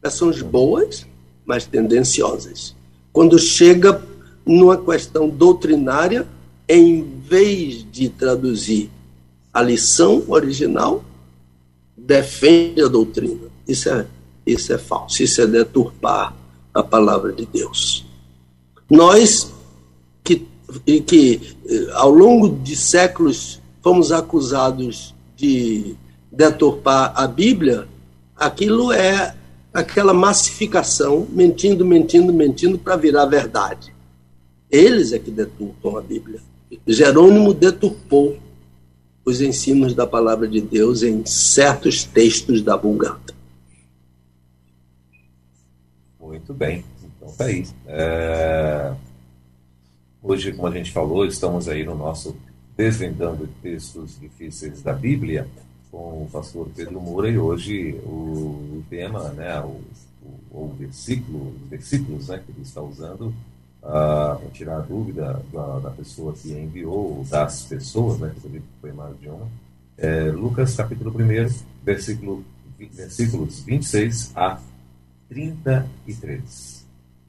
Versões boas, mas tendenciosas. Quando chega numa questão doutrinária, em vez de traduzir a lição original, defende a doutrina. Isso é, isso é falso, isso é deturpar a palavra de Deus. Nós que, que eh, ao longo de séculos fomos acusados de deturpar a Bíblia, aquilo é aquela massificação, mentindo, mentindo, mentindo para virar verdade. Eles é que deturpam a Bíblia. Jerônimo deturpou os ensinos da palavra de Deus em certos textos da Vulgata. Muito bem, então tá aí. É... Hoje, como a gente falou, estamos aí no nosso Desvendando Textos Difíceis da Bíblia com o pastor Pedro Moura e hoje o, tema, né, o, o, o, versículo, os versículos né, que ele está usando uh, tirar a dúvida da, da, pessoa que enviou, das pessoas, né, que foi mais de uma, é Lucas capítulo 1, versículo, versículos 26 a 33.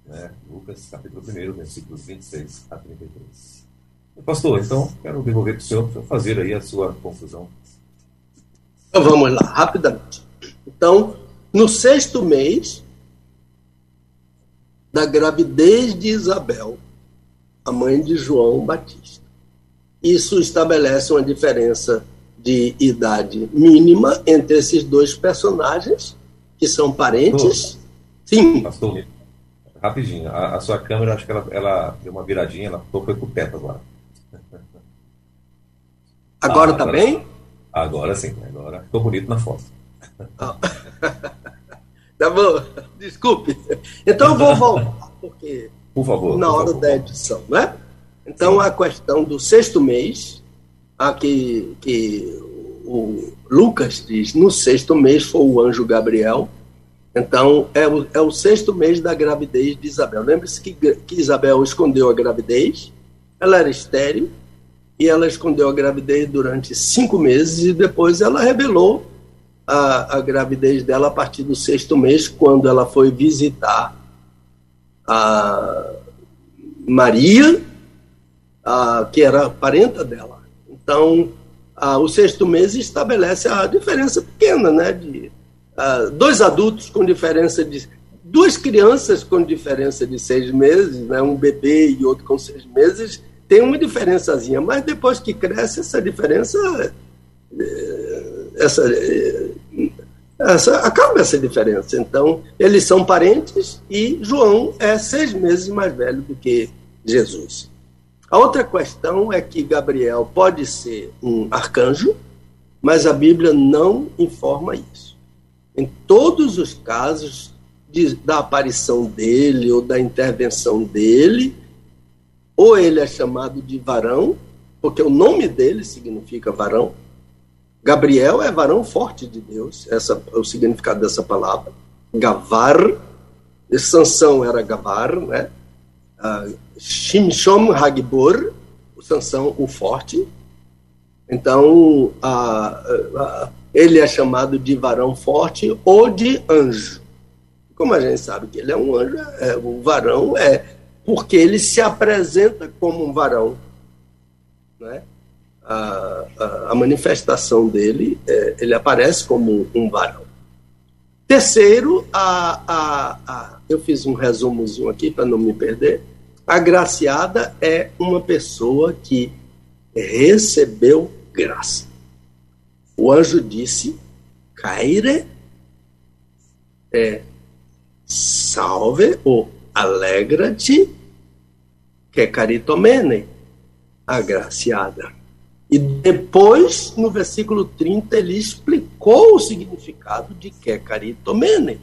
Né? Lucas capítulo 1, versículos 26 a 33. Pastor, então quero devolver para o senhor para fazer aí a sua conclusão. Então vamos lá, rapidamente. Então, no sexto mês, da gravidez de Isabel, a mãe de João Batista. Isso estabelece uma diferença de idade mínima entre esses dois personagens, que são parentes. Sim. Pastor, rapidinho, a, a, sua câmera, acho que ela, ela deu uma viradinha, ela foi pro teto agora. Agora ah, tá agora, bem? Agora sim, agora ficou bonito na foto. Ah. Tá bom? Desculpe. Então eu vou voltar, porque. Por favor. Na por hora favor. da edição, né? Então Sim. a questão do sexto mês, a que, que o Lucas diz, no sexto mês foi o anjo Gabriel. Então é o, é o sexto mês da gravidez de Isabel. Lembre-se que, que Isabel escondeu a gravidez, ela era estéril, e ela escondeu a gravidez durante cinco meses e depois ela revelou a, a gravidez dela a partir do sexto mês, quando ela foi visitar a Maria, a, que era parenta dela. Então, a, o sexto mês estabelece a diferença pequena, né? De dois adultos com diferença de. Duas crianças com diferença de seis meses, né? um bebê e outro com seis meses, tem uma diferençazinha, mas depois que cresce, essa diferença é, essa, essa, acaba essa diferença. Então, eles são parentes e João é seis meses mais velho do que Jesus. A outra questão é que Gabriel pode ser um arcanjo, mas a Bíblia não informa isso. Em todos os casos de, da aparição dele ou da intervenção dele, ou ele é chamado de varão, porque o nome dele significa varão, Gabriel é varão forte de Deus, essa é o significado dessa palavra. Gavar, Sansão era Gavar, né? Uh, Shimshon Hagbor, o Sansão, o forte. Então, uh, uh, ele é chamado de varão forte ou de anjo. Como a gente sabe que ele é um anjo, é, o varão é porque ele se apresenta como um varão. Né? A, a, manifestação dele, é, ele aparece como um varão. Terceiro, a, a, eu fiz um resumozinho aqui para não me perder. A graciada é uma pessoa que recebeu graça. O anjo disse: Caire é salve ou alegra-te, que é caritomene, agraciada. E depois, no versículo 30, ele explicou o significado de que caritomene.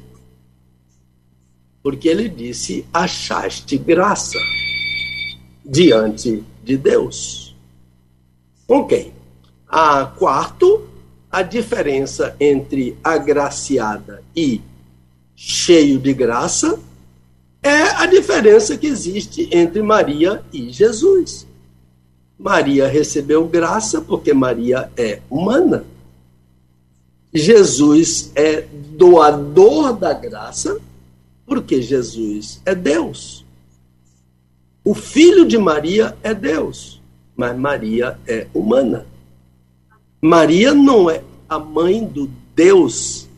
Porque ele disse: achaste graça diante de Deus. Ok. A quarto, a diferença entre agraciada e cheio de graça é a diferença que existe entre Maria e Jesus. Maria recebeu graça porque Maria é humana. Jesus é doador da graça porque Jesus é Deus. O filho de Maria é Deus, mas Maria é humana. Maria não é a mãe do Deus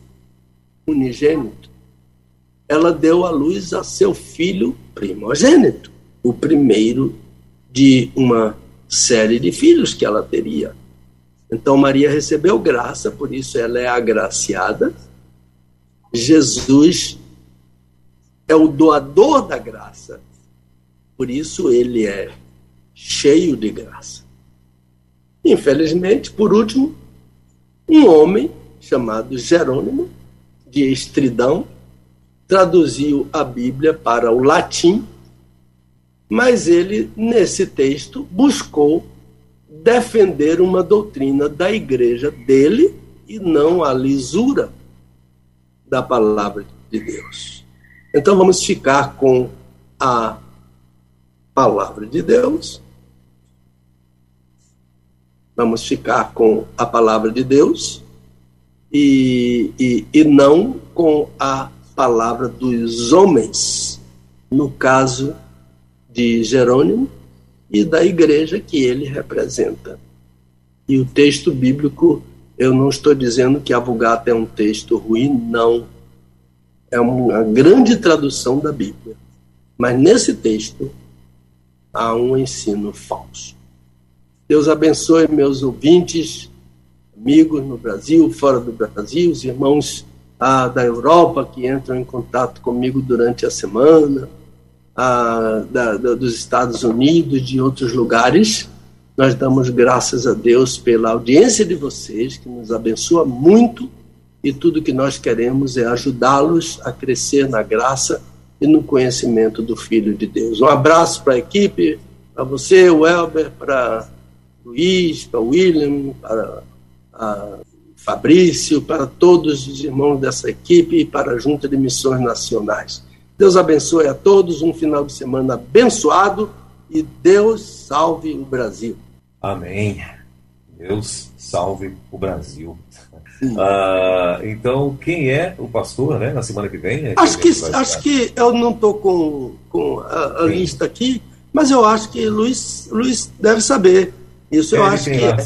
unigênito. Ela deu à luz a seu filho primogênito, o primeiro de uma série de filhos que ela teria. Então Maria recebeu graça, por isso ela é agraciada. Jesus é o doador da graça, por isso ele é cheio de graça. Infelizmente, por último, um homem chamado Jerônimo, de Estridão, traduziu a Bíblia para o latim, mas ele, nesse texto, buscou defender uma doutrina da igreja dele e não a lisura da palavra de Deus. Então vamos ficar com a palavra de Deus. Vamos ficar com a palavra de Deus e, e, e não com a palavra dos homens, no caso de Jerônimo e da igreja que ele representa. E o texto bíblico, eu não estou dizendo que a Vulgata é um texto ruim, não. É uma grande tradução da Bíblia. Mas nesse texto há um ensino falso. Deus abençoe meus ouvintes, amigos no Brasil, fora do Brasil, os irmãos ah, da Europa que entram em contato comigo durante a semana, da, da, dos Estados Unidos, de outros lugares. Nós damos graças a Deus pela audiência de vocês, que nos abençoa muito, e tudo que nós queremos é ajudá-los a crescer na graça e no conhecimento do Filho de Deus. Um abraço para a equipe, para você, o Elber, para Luiz, para William, para a Fabrício, para todos os irmãos dessa equipe e para a Junta de Missões Nacionais. Deus abençoe a todos, um final de semana abençoado e Deus salve o Brasil. Amém. Deus salve o Brasil. Uh, então, quem é o pastor, né, na semana que vem? É acho que, acho que eu não estou com, com a, a lista aqui, mas eu acho que Luiz, Luiz deve saber. Isso eu acho que. Lá,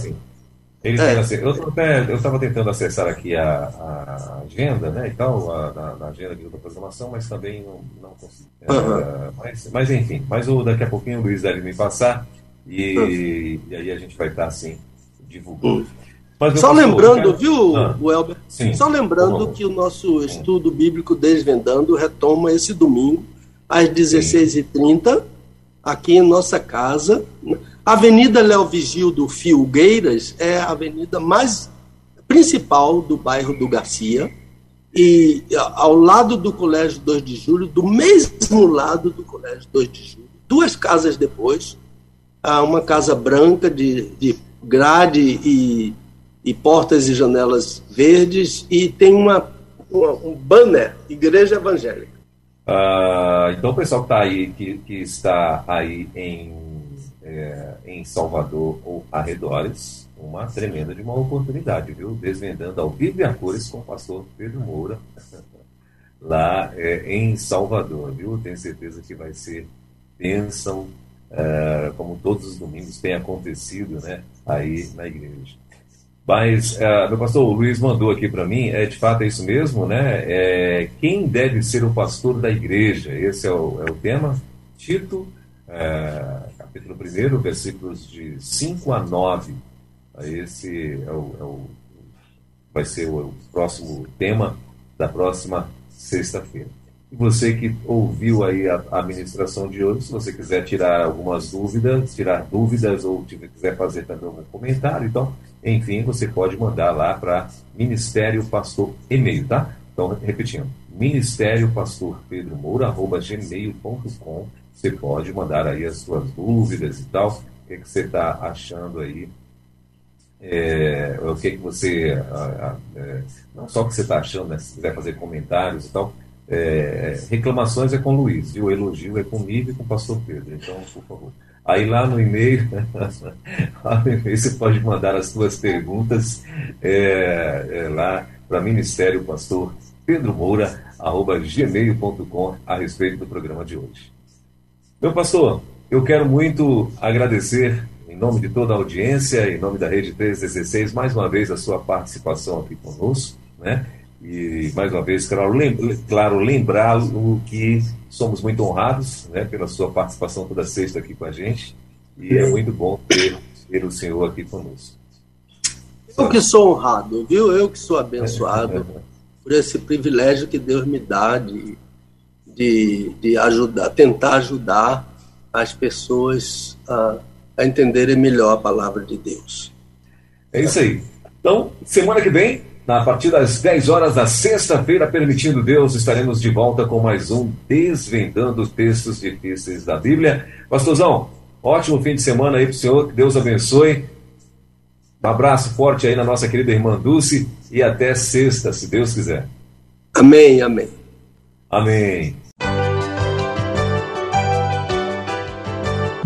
é. Ele é. assim, eu estava tentando acessar aqui a, a, agenda, né, e tal, a, na, na agenda da programação, mas também não, não consegui. Uhum. É, mas, mas enfim, mas o, daqui a pouquinho o Luiz deve me passar e, uhum. e aí a gente vai estar assim divulgando. Uhum. Só lembrando, viu, ah, Welber? Sim, Só lembrando que o nosso estudo bíblico Desvendando retoma esse domingo às 16h30 aqui em nossa casa. A Avenida Léo Vigil Filgueiras é a avenida mais principal do bairro do Garcia. E ao lado do Colégio 2 de Julho, do mesmo lado do Colégio 2 de Julho, duas casas depois, há uma casa branca de, de grade e, e portas e janelas verdes, e tem uma, uma um banner, Igreja Evangélica. Uh, então, o pessoal que, tá aí, que, que está aí em, é, em Salvador ou arredores, uma tremenda de uma oportunidade, viu? Desvendando ao vivo e a cores com o pastor Pedro Moura, lá é, em Salvador, viu? Tenho certeza que vai ser bênção, é, como todos os domingos tem acontecido, né? Aí na igreja. Mas, uh, meu pastor, Luiz mandou aqui para mim, é, de fato é isso mesmo, né? É, quem deve ser o pastor da igreja? Esse é o, é o tema. Tito, é, capítulo 1, versículos de 5 a 9. Esse é o, é o vai ser o próximo tema da próxima sexta-feira. E você que ouviu aí a, a administração de hoje, se você quiser tirar algumas dúvidas, tirar dúvidas ou quiser fazer também algum comentário, então enfim, você pode mandar lá para Ministério Pastor e-mail, tá? Então, repetindo, Ministério Pastor Pedro Moura, arroba gmail.com. Você pode mandar aí as suas dúvidas e tal. O que, é que você está achando aí é, o que, que você. A, a, é, não só o que você está achando, né, se quiser fazer comentários e tal. É, reclamações é com o Luiz, o elogio é comigo e com o pastor Pedro. Então, por favor. Aí lá no e-mail, você pode mandar as suas perguntas é, é, lá para Ministério Pastor Pedro Moura, arroba gmail.com a respeito do programa de hoje. Meu pastor, eu quero muito agradecer em nome de toda a audiência, em nome da Rede 316, mais uma vez a sua participação aqui conosco, né? E mais uma vez, claro, claro lembrá-lo que somos muito honrados né, pela sua participação toda sexta aqui com a gente. E é muito bom ter, ter o senhor aqui conosco. Eu que sou honrado, viu? Eu que sou abençoado por esse privilégio que Deus me dá de, de, de ajudar, tentar ajudar as pessoas a, a entenderem melhor a palavra de Deus. É isso aí. Então, semana que vem, a partir das 10 horas da sexta-feira, permitindo Deus, estaremos de volta com mais um Desvendando Textos Difíceis da Bíblia. Pastorzão, ótimo fim de semana aí para o senhor, que Deus abençoe. Um abraço forte aí na nossa querida irmã Dulce e até sexta, se Deus quiser. Amém, amém. Amém.